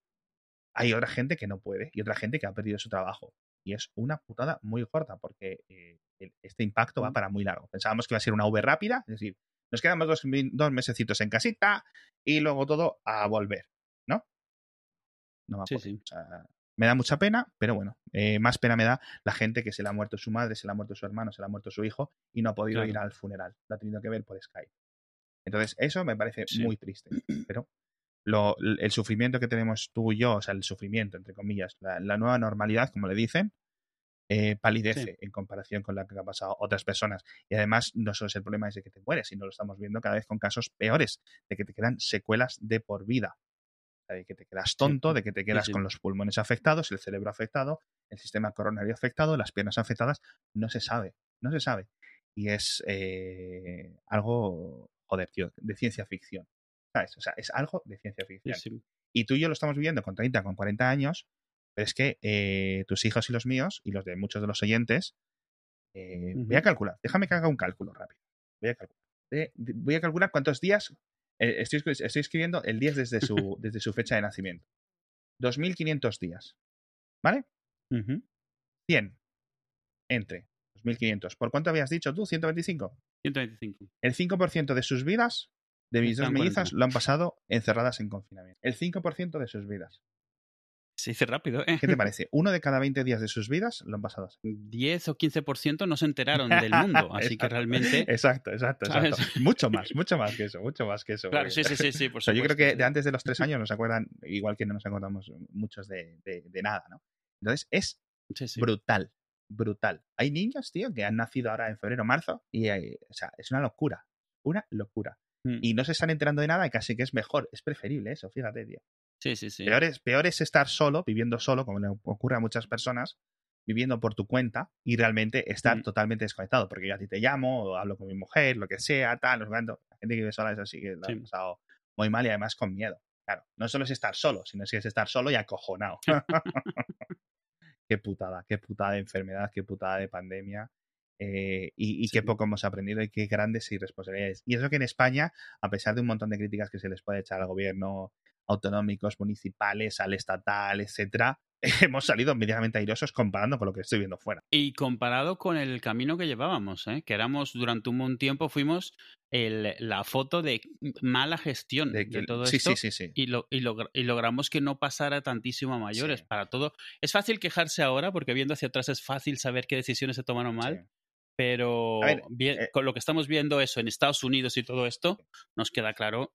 hay otra gente que no puede y otra gente que ha perdido su trabajo. Y es una putada muy corta porque eh, este impacto va mm. para muy largo. Pensábamos que iba a ser una V rápida, es decir, nos quedamos dos, dos mesecitos en casita y luego todo a volver. No me da mucha pena, pero bueno, eh, más pena me da la gente que se le ha muerto su madre, se le ha muerto su hermano, se le ha muerto su hijo y no ha podido ir al funeral. Lo ha tenido que ver por Skype. Entonces, eso me parece muy triste. Pero lo, el sufrimiento que tenemos tú y yo, o sea, el sufrimiento, entre comillas, la, nueva normalidad, como le dicen, eh, palidece en comparación con la que ha pasado otras personas. Y además, no solo es el problema de que te mueres, sino lo estamos viendo cada vez con casos peores, de que te quedan secuelas de por vida de que te quedas tonto, de que te quedas con los pulmones afectados, el cerebro afectado, el sistema coronario afectado, las piernas afectadas, no se sabe, no se sabe. Y es eh, algo, joder, tío, de ciencia ficción. ¿Sabes? O sea, es algo de ciencia ficción. Y tú y yo lo estamos viviendo con 30, con 40 años, pero es que eh, tus hijos y los míos, y los de muchos de los oyentes, eh, voy a calcular, déjame que haga un cálculo rápido. Voy a calcular. voy a calcular cuántos días eh, estoy, escribiendo el 10 desde su, desde su fecha de nacimiento. 2.500 días. ¿Vale? 100 entre 2.500. ¿Por cuánto habías dicho tú? 125. 125. El 5% de sus vidas, de mis dos mellizas, lo han pasado encerradas en confinamiento. El 5% de sus vidas. Se dice rápido, ¿eh? ¿Qué te parece? Uno de cada 20 días de sus vidas lo han pasado así. 10 o 15% no se enteraron del mundo, así que realmente... Exacto, exacto, exacto. Mucho más, mucho más que eso, mucho más que eso. Claro, sí, sí, sí, sí, por Yo creo que de antes de los tres años nos acuerdan, igual que no nos acordamos muchos de, de, nada, ¿no? Entonces es brutal, brutal. Hay niños, tío, que han nacido ahora en febrero marzo y, o sea, es una locura, una locura. Mm. Y no se están enterando de nada y casi que es mejor, es preferible eso, fíjate, tío. Sí, sí, sí. Peor es, peor es estar solo, viviendo solo, como le ocurre a muchas personas, viviendo por tu cuenta y realmente estar Mm. totalmente desconectado. Porque yo a ti te llamo, o hablo con mi mujer, lo que sea, tal, cuánto. La gente que vive sola es así que lo Sí. ha pasado muy mal y además con miedo. Claro, no solo es estar solo, sino que es estar solo y acojonado. qué putada, qué putada de enfermedad, qué putada de pandemia. eh, y, y Sí. qué poco hemos aprendido y qué grandes irresponsabilidades. Y eso que en España, a pesar de un montón de críticas que se les puede echar al gobierno, autonómicos, municipales, al estatal, etcétera, hemos salido medianamente airosos comparando con lo que estoy viendo fuera. Y comparado con el camino que llevábamos, ¿eh? que éramos durante un buen tiempo, fuimos el- la foto de mala gestión de, todo sí, esto. sí, sí, sí. Y, lo, y, logra- y logramos que no pasara tantísimo a mayores para todo. Es fácil quejarse ahora porque viendo hacia atrás es fácil saber qué decisiones se tomaron mal, pero ver, bien- eh, con lo que estamos viendo eso en Estados Unidos y todo esto, nos queda claro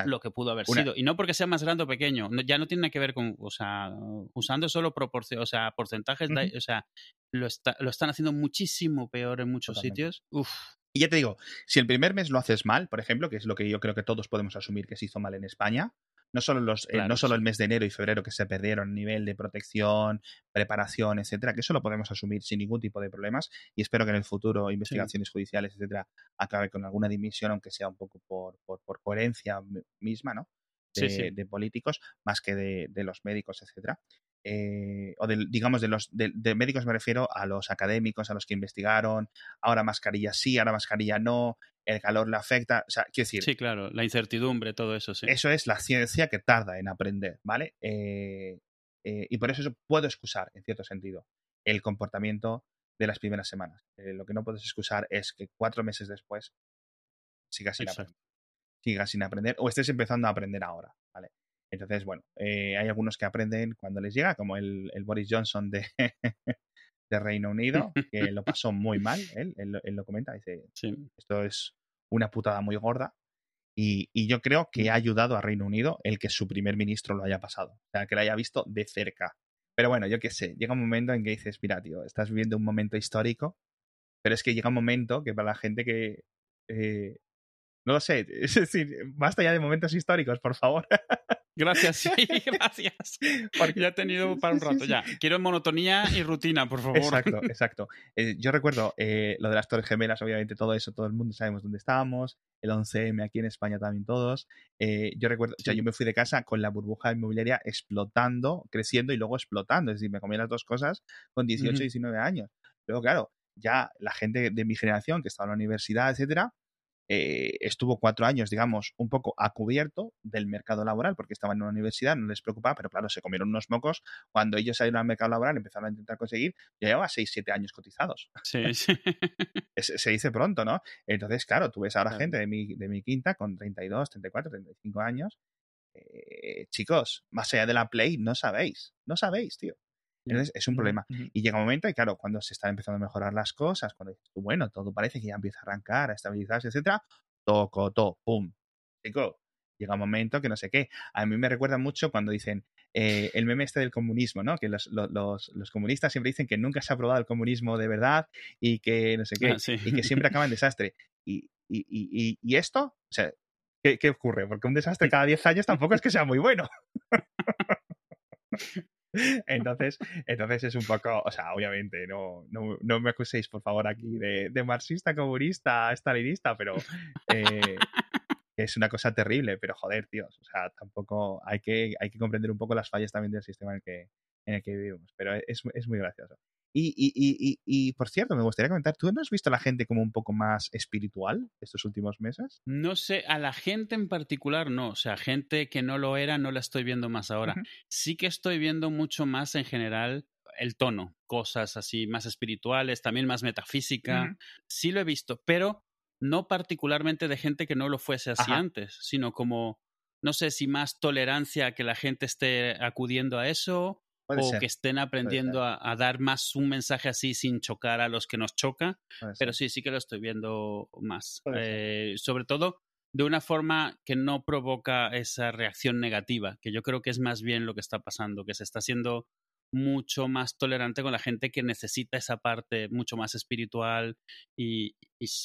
Exacto. lo que pudo haber Una- sido. Y no porque sea más grande o pequeño, no- ya no tiene nada que ver con, o sea, usando solo proporcio, o sea, porcentajes, o sea, lo, está- lo están haciendo muchísimo peor en muchos Totalmente. sitios. Uf, Y ya te digo, si el primer mes lo haces mal, por ejemplo, que es lo que yo creo que todos podemos asumir que se hizo mal en España, no solo, los, eh, no solo sí. el mes de enero y febrero que se perdieron a nivel de protección, preparación, etcétera, que eso lo podemos asumir sin ningún tipo de problemas y espero que en el futuro investigaciones judiciales, etcétera, acabe con alguna dimisión, aunque sea un poco por, por, por coherencia misma, ¿no? Sí, De, sí. de políticos, más que de, de los médicos, etcétera. Eh, o del- digamos de los de, de médicos me refiero a los académicos, a los que investigaron, ahora mascarilla sí, ahora mascarilla no, el calor le afecta, o sea, quiero decir, sí, claro, la incertidumbre, todo eso, sí. eso es la ciencia que tarda en aprender, ¿vale? Eh, eh, y por eso puedo excusar, en cierto sentido, el comportamiento de las primeras semanas. Lo que no puedes excusar es que cuatro meses después sigas sin Exacto. aprender. Sigas sin aprender o estés empezando a aprender ahora. Entonces, bueno, eh, hay algunos que aprenden cuando les llega, como el, el Boris Johnson de, de Reino Unido, que lo pasó muy mal, él, él, lo- él lo comenta, dice, Sí. esto es una putada muy gorda. Y, y yo creo que ha ayudado a Reino Unido el que su primer ministro lo haya pasado. O sea, que lo haya visto de cerca. Pero bueno, yo qué sé, llega un momento en que dices, mira, tío, estás viviendo un momento histórico, pero es que llega un momento que para la gente que... eh, no lo sé, es decir, basta ya de momentos históricos, por favor. Gracias, sí, gracias. Porque- Ya he tenido para un rato, ya. Quiero monotonía y rutina, por favor. Exacto, exacto. Eh, yo recuerdo eh, lo de las Torres Gemelas, obviamente todo eso, todo el mundo sabemos dónde estábamos, el 11M aquí en España también todos. Eh, yo recuerdo, o sea, yo me fui de casa con la burbuja inmobiliaria explotando, creciendo y luego explotando, es decir, me comí las dos cosas con 18 Ujú. 19 años. Luego, claro, ya la gente de mi generación que estaba en la universidad, etcétera, eh, estuvo cuatro años, digamos, un poco a cubierto del mercado laboral, porque estaban en una universidad, no les preocupaba, pero claro, se comieron unos mocos. Cuando ellos salieron al mercado laboral, empezaron a intentar conseguir, ya llevaba seis, siete años cotizados. Sí, sí. Se dice pronto, ¿no? Entonces, claro, tú ves ahora Claro. gente de mi, de mi quinta con 32, 34, 35 años. Eh, chicos, más allá de la Play, no sabéis, no sabéis, tío. Entonces, es un problema. Y llega un momento, y claro, cuando se están empezando a mejorar las cosas, cuando bueno, todo parece que ya empieza a arrancar, a estabilizarse, etcétera, toco, to, pum. Chico, llega un momento que no sé qué. A mí me recuerda mucho cuando dicen eh, el meme este del comunismo, ¿no? Que los, lo- los, los comunistas siempre dicen que nunca se ha probado el comunismo de verdad y que no sé qué, Ah, sí. y que siempre acaba en desastre. Y, y, y, y, y esto, o sea, ¿qué, ¿qué ocurre? Porque un desastre cada 10 años tampoco es que sea muy bueno. Entonces, entonces es un poco, o sea, obviamente, no, no, no me acuséis, por favor, aquí de, marxista, comunista, stalinista, pero eh, es una cosa terrible, pero joder, tíos, o sea, tampoco hay que, hay que comprender un poco las fallas también del sistema en el que, en el que vivimos, pero es, es muy gracioso. Y, y, y, y, y, por cierto, me gustaría comentar, ¿tú no has visto a la gente como un poco más espiritual estos últimos meses? No sé, a la gente en particular no, o sea, gente que no lo era no la estoy viendo más ahora. Sí que estoy viendo mucho más en general el tono, cosas así más espirituales, también más metafísica. Sí lo he visto, pero no particularmente de gente que no lo fuese así Ajá. antes, sino como, no sé si más tolerancia a que la gente esté acudiendo a eso Puede o ser, que estén aprendiendo a, a dar más un mensaje así sin chocar a los que nos choca. puede Pero ser. sí, sí que lo estoy viendo más. Eh, sobre todo de una forma que no provoca esa reacción negativa, que yo creo que es más bien lo que está pasando, que se está haciendo mucho más tolerante con la gente que necesita esa parte mucho más espiritual y,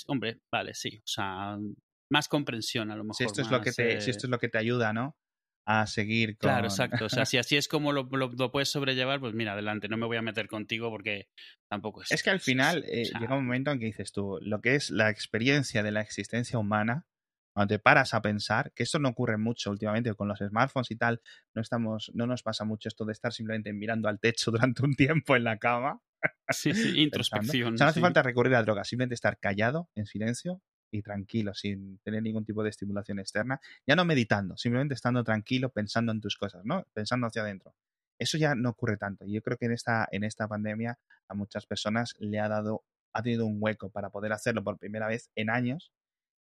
hombre, vale, sí, o sea, más comprensión a lo mejor. Si esto, es lo que te, si eh, esto es lo que te ayuda, ¿no? A seguir con... Claro, exacto. O sea, si así es como lo, lo, puedes sobrellevar, pues mira, adelante, no me voy a meter contigo porque tampoco es... Es que al final eh, llega un momento en que dices tú, lo que es la experiencia de la existencia humana, cuando te paras a pensar, que esto no ocurre mucho últimamente con los smartphones y tal, no, estamos, no nos pasa mucho esto de estar simplemente mirando al techo durante un tiempo en la cama. Sí, sí, introspección. O sea, no hace falta recurrir a drogas, simplemente estar callado, en silencio, y tranquilo, sin tener ningún tipo de estimulación externa, ya no meditando, simplemente estando tranquilo, pensando en tus cosas, ¿no? Pensando hacia adentro. Eso ya no ocurre tanto. Y yo creo que en esta, en esta pandemia a muchas personas le ha dado, ha tenido un hueco para poder hacerlo por primera vez en años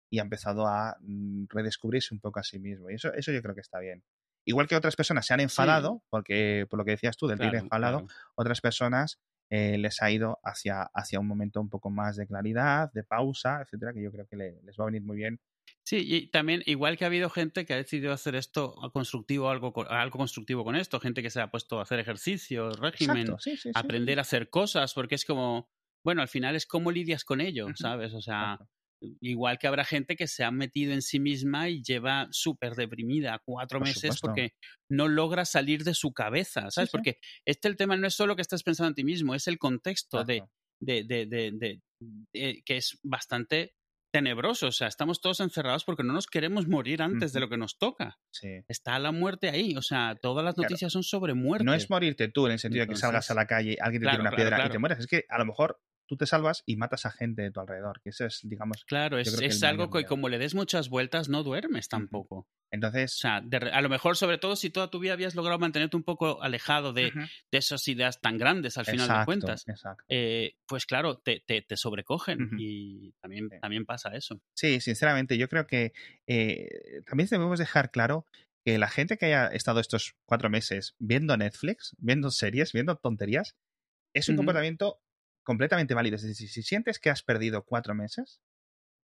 y ha empezado a mm, redescubrirse un poco a sí mismo. Y eso, eso yo creo que está bien. Igual que otras personas se han enfadado, porque por lo que decías tú, del claro, enfadado, otras personas eh, les ha ido hacia, hacia un momento un poco más de claridad, de pausa, etcétera, que yo creo que les va a venir muy bien. Sí, y también, igual que ha habido gente que ha decidido hacer esto constructivo, algo, algo constructivo con esto, gente que se ha puesto a hacer ejercicio, régimen, sí, sí, aprender a hacer cosas, porque es como, bueno, al final es cómo lidias con ello, ¿sabes? O sea, igual que habrá gente que se ha metido en sí misma y lleva súper deprimida cuatro Por meses supuesto. porque no logra salir de su cabeza, ¿sabes? sí. Porque este el tema no es solo que estás pensando en ti mismo, es el contexto de, de, de, de- de- de- que es bastante tenebroso. O sea, estamos todos encerrados porque no nos queremos morir antes de lo que nos toca. Sí. Está la muerte ahí. O sea, todas las Claro. noticias son sobre muerte. No es morirte tú en el sentido de que salgas a la calle, alguien te tira claro, una claro, piedra y te mueres. Es que a lo mejor tú te salvas y matas a gente de tu alrededor, que eso es, digamos, Claro, es, que es algo que como le des muchas vueltas no duermes tampoco. O Entonces, sea, de re- a lo mejor, sobre todo si toda tu vida habías logrado mantenerte un poco alejado de, de esas ideas tan grandes al final de cuentas, exacto. eh, pues claro, te, te, te sobrecogen y también, Sí. también pasa eso. Sí, sinceramente, yo creo que eh, también debemos dejar claro que la gente que haya estado estos cuatro meses viendo Netflix, viendo series, viendo tonterías, es un comportamiento completamente válido. Es decir, si sientes que has perdido cuatro meses,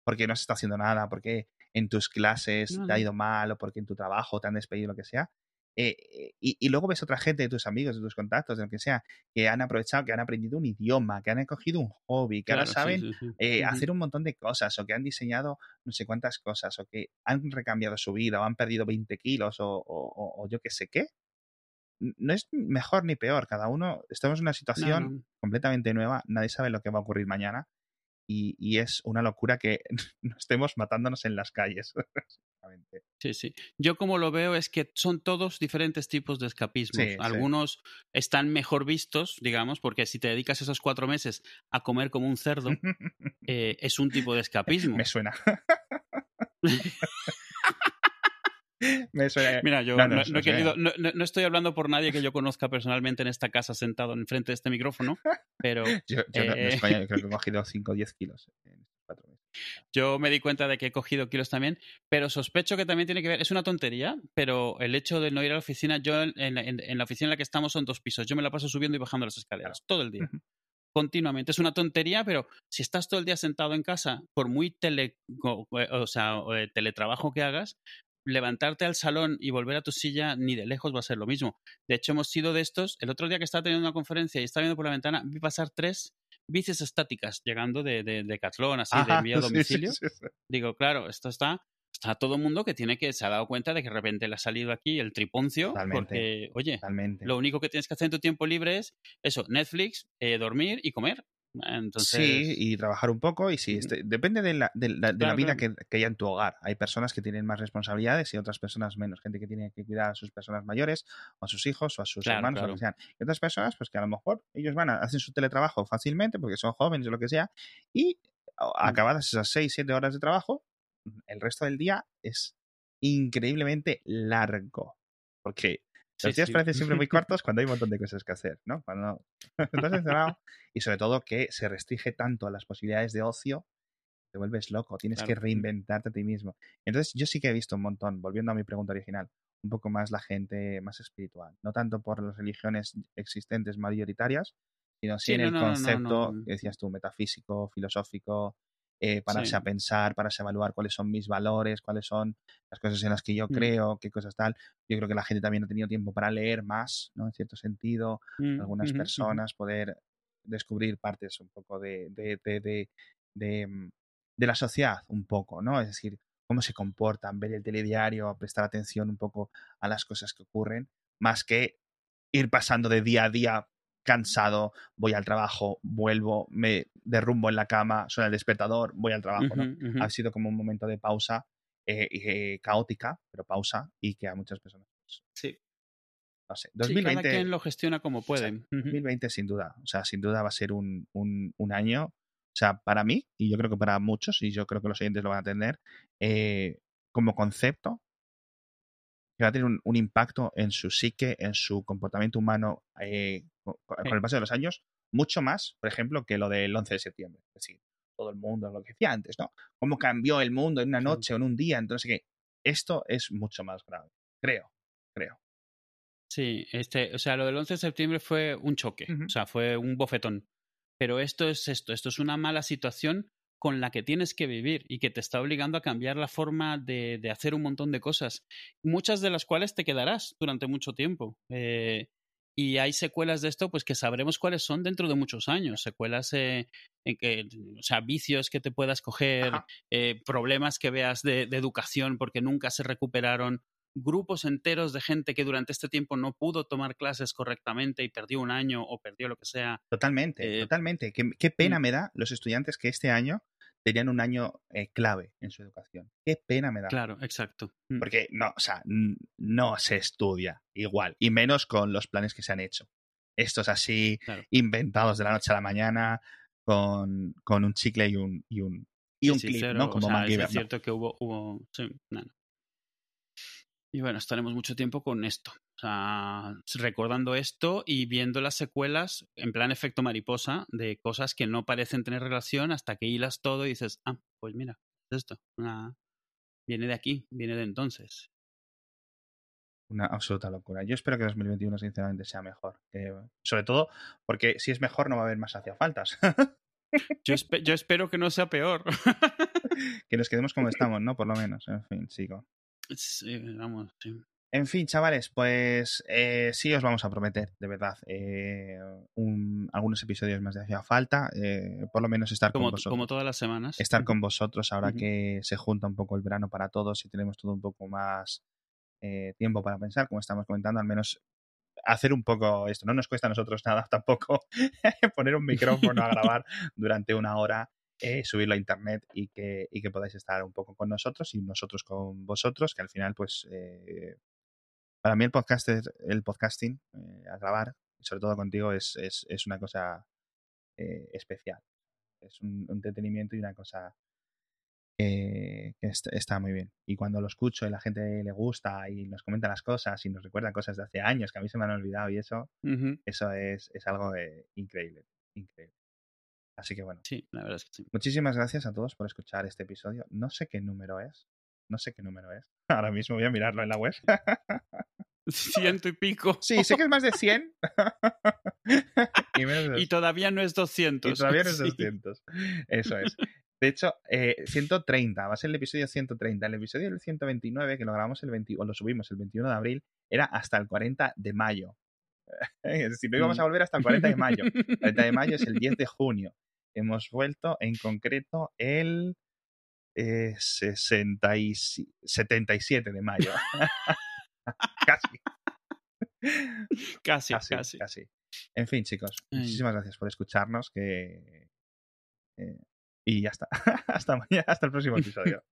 porque no has estado haciendo nada, porque en tus clases No, te ha ido mal o porque en tu trabajo te han despedido, lo que sea, eh, eh, y, y luego ves otra gente de tus amigos, de tus contactos, de lo que sea, que han aprovechado, que han aprendido un idioma, que han escogido un hobby, que ahora Claro, saben sí, sí. eh, hacer un montón de cosas, o que han diseñado no sé cuántas cosas, o que han recambiado su vida, o han perdido 20 kilos, o, o- o- o yo qué sé qué. No es mejor ni peor, cada uno, estamos en una situación no. completamente nueva, nadie sabe lo que va a ocurrir mañana, y, y es una locura que no estemos matándonos en las calles. Sí, sí. Yo como lo veo es que son todos diferentes tipos de escapismos. Sí, sí. Algunos están mejor vistos, digamos, porque si te dedicas esos cuatro meses a comer como un cerdo, eh, es un tipo de escapismo. Me suena. Me suena. Mira, yo No, no, no, no he querido- no- estoy hablando por nadie que yo conozca personalmente en esta casa sentado enfrente de este micrófono, pero Yo, eh, yo creo que he cogido 5 o 10 kilos en cuatro meses. yo me di cuenta de que he cogido kilos también, pero sospecho que también tiene que ver, es una tontería, pero el hecho de no ir a la oficina, yo en, en- en la oficina en la que estamos son dos pisos, yo me la paso subiendo y bajando las escaleras todo el día. Continuamente. Es una tontería, pero si estás todo el día sentado en casa, por muy tele, o, o sea, o, eh, teletrabajo que hagas, levantarte al salón y volver a tu silla ni de lejos va a ser lo mismo. De hecho, hemos sido de estos. El otro día que estaba teniendo una conferencia y estaba viendo por la ventana, vi pasar tres bicis estáticas llegando de, de, de Catlón, así, de envío a sí, domicilio. sí, sí. Digo, claro, esto está. Está todo el mundo que tiene que se ha dado cuenta de que de repente le ha salido aquí el triponcio, Totalmente. porque, oye, Totalmente. lo único que tienes que hacer en tu tiempo libre es eso, Netflix, eh, dormir y comer. Entonces, Sí, y trabajar un poco, y sí, este- depende de la, de la- de la Claro, vida claro. que, que haya en tu hogar. Hay personas que tienen más responsabilidades y otras personas menos. Gente que tiene que cuidar a sus personas mayores, o a sus hijos, o a sus Claro, hermanos, o lo que sean. Y otras personas, pues que a lo mejor ellos van a hacen su teletrabajo fácilmente porque son jóvenes o lo que sea, y acabadas esas 6, 7 horas de trabajo, el resto del día es increíblemente largo. Porque Sí, los días sí. parecen siempre muy cortos cuando hay un montón de cosas que hacer, ¿no? Cuando estás encerrado y sobre todo que se restringe tanto las posibilidades de ocio, te vuelves loco, tienes que reinventarte a ti mismo. Entonces yo sí que he visto un montón, volviendo a mi pregunta original, un poco más la gente más espiritual, no tanto por las religiones existentes mayoritarias, sino sí, en no, el no, concepto, no. que decías tú, metafísico, filosófico, eh, pararse Sí. a pensar, pararse a evaluar cuáles son mis valores, cuáles son las cosas en las que yo Mm. creo, qué cosas tal. Yo creo que la gente también ha tenido tiempo para leer más, ¿no? En cierto sentido, Mm, algunas personas poder descubrir partes un poco de, de, de, de, de, mm, de la sociedad, un poco, ¿no? Es decir, cómo se comportan, ver el telediario, prestar atención un poco a las cosas que ocurren, más que ir pasando de día a día cansado, voy al trabajo, vuelvo, me derrumbo en la cama, suena el despertador, voy al trabajo. Ha sido como un momento de pausa eh, eh, caótica, pero pausa, y que a muchas personas. Pues, sí. No sé. 2020, cada quien lo gestiona como puede. 2020 sin duda. O sea, sin duda va a ser un, un, un, año, o sea, para mí, y yo creo que para muchos, y yo creo que los oyentes lo van a tener, eh, como concepto, que va a tener un, impacto en su psique, en su comportamiento humano eh, con, el paso de los años, mucho más, por ejemplo, que lo del 11 de septiembre. Es decir, todo el mundo, lo que decía antes, ¿no? Cómo cambió el mundo en una noche o en un día. Entonces, que esto es mucho más grave, creo, creo. Sí, este, o sea, lo del 11 de septiembre fue un choque, o sea, fue un bofetón. Pero esto es esto, esto es una mala situación con la que tienes que vivir y que te está obligando a cambiar la forma de, de hacer un montón de cosas, muchas de las cuales te quedarás durante mucho tiempo. Eh, y hay secuelas de esto, pues que sabremos cuáles son dentro de muchos años. Secuelas eh, en que, o sea, vicios que te puedas coger, eh, problemas que veas de, de, educación porque nunca se recuperaron, grupos enteros de gente que durante este tiempo no pudo tomar clases correctamente y perdió un año o perdió lo que sea. Totalmente, totalmente. Qué, qué pena me da los estudiantes que este año tenían un año eh, clave en su educación. Qué pena me da. Claro, exacto. Mm. Porque no, o sea, no se estudia igual, y menos con los planes que se han hecho. Estos así, inventados de la noche a la mañana, con, con un chicle y un, y un, y un clip, ¿no? Como o Es cierto que hubo, hubo sí, Y bueno, estaremos mucho tiempo con esto. O sea, recordando esto y viendo las secuelas en plan efecto mariposa de cosas que no parecen tener relación hasta que hilas todo y dices, ah, pues mira, es esto. Viene de aquí, viene de entonces. Una absoluta locura. Yo espero que 2021 sinceramente sea mejor. sobre todo porque si es mejor no va a haber más hacia faltas. yo, yo espero que no sea peor. que nos quedemos como estamos, ¿no? Por lo menos. En fin, sigo. Sí, vamos, sí. En fin, chavales, pues eh, sí os vamos a prometer, de verdad, eh, algunos episodios más de hacía falta, eh, por lo menos estar con vosotros. Como todas las semanas. Estar con vosotros ahora que se junta un poco el verano para todos y tenemos todo un poco más tiempo para pensar, como estamos comentando, al menos hacer un poco esto. No nos cuesta a nosotros nada tampoco poner un micrófono a grabar durante una hora eh, subirlo a internet y que, y que podáis estar un poco con nosotros y nosotros con vosotros, que al final, pues, eh, para mí el, podcast, el podcasting, eh, a grabar, sobre todo contigo, es, es, es una cosa especial. Es un, entretenimiento y una cosa que está, muy bien. Y cuando lo escucho y la gente le gusta y nos comenta las cosas y nos recuerda cosas de hace años que a mí se me han olvidado y eso, eso es, es algo increíble, increíble. Así que bueno. Sí, la verdad es que sí. Muchísimas gracias a todos por escuchar este episodio. No sé qué número es. No sé qué número es. Ahora mismo voy a mirarlo en la web. Ciento y pico. Sí, sé que es más de 100. y, todavía no es 200. Y todavía no es 200. Eso es. De hecho, eh, 130, va a ser el episodio 130. El episodio del 129, que lo grabamos el 20, o lo subimos el 21 de abril, era hasta el 40 de mayo. Es decir, no íbamos a mm. volver hasta el 40 de mayo. El 40 de mayo es el 10 de junio hemos vuelto en concreto el eh, 77 de mayo. casi. casi. Casi, casi. En fin, chicos, muchísimas gracias por escucharnos. Que, eh, y ya está. hasta mañana, hasta el próximo episodio.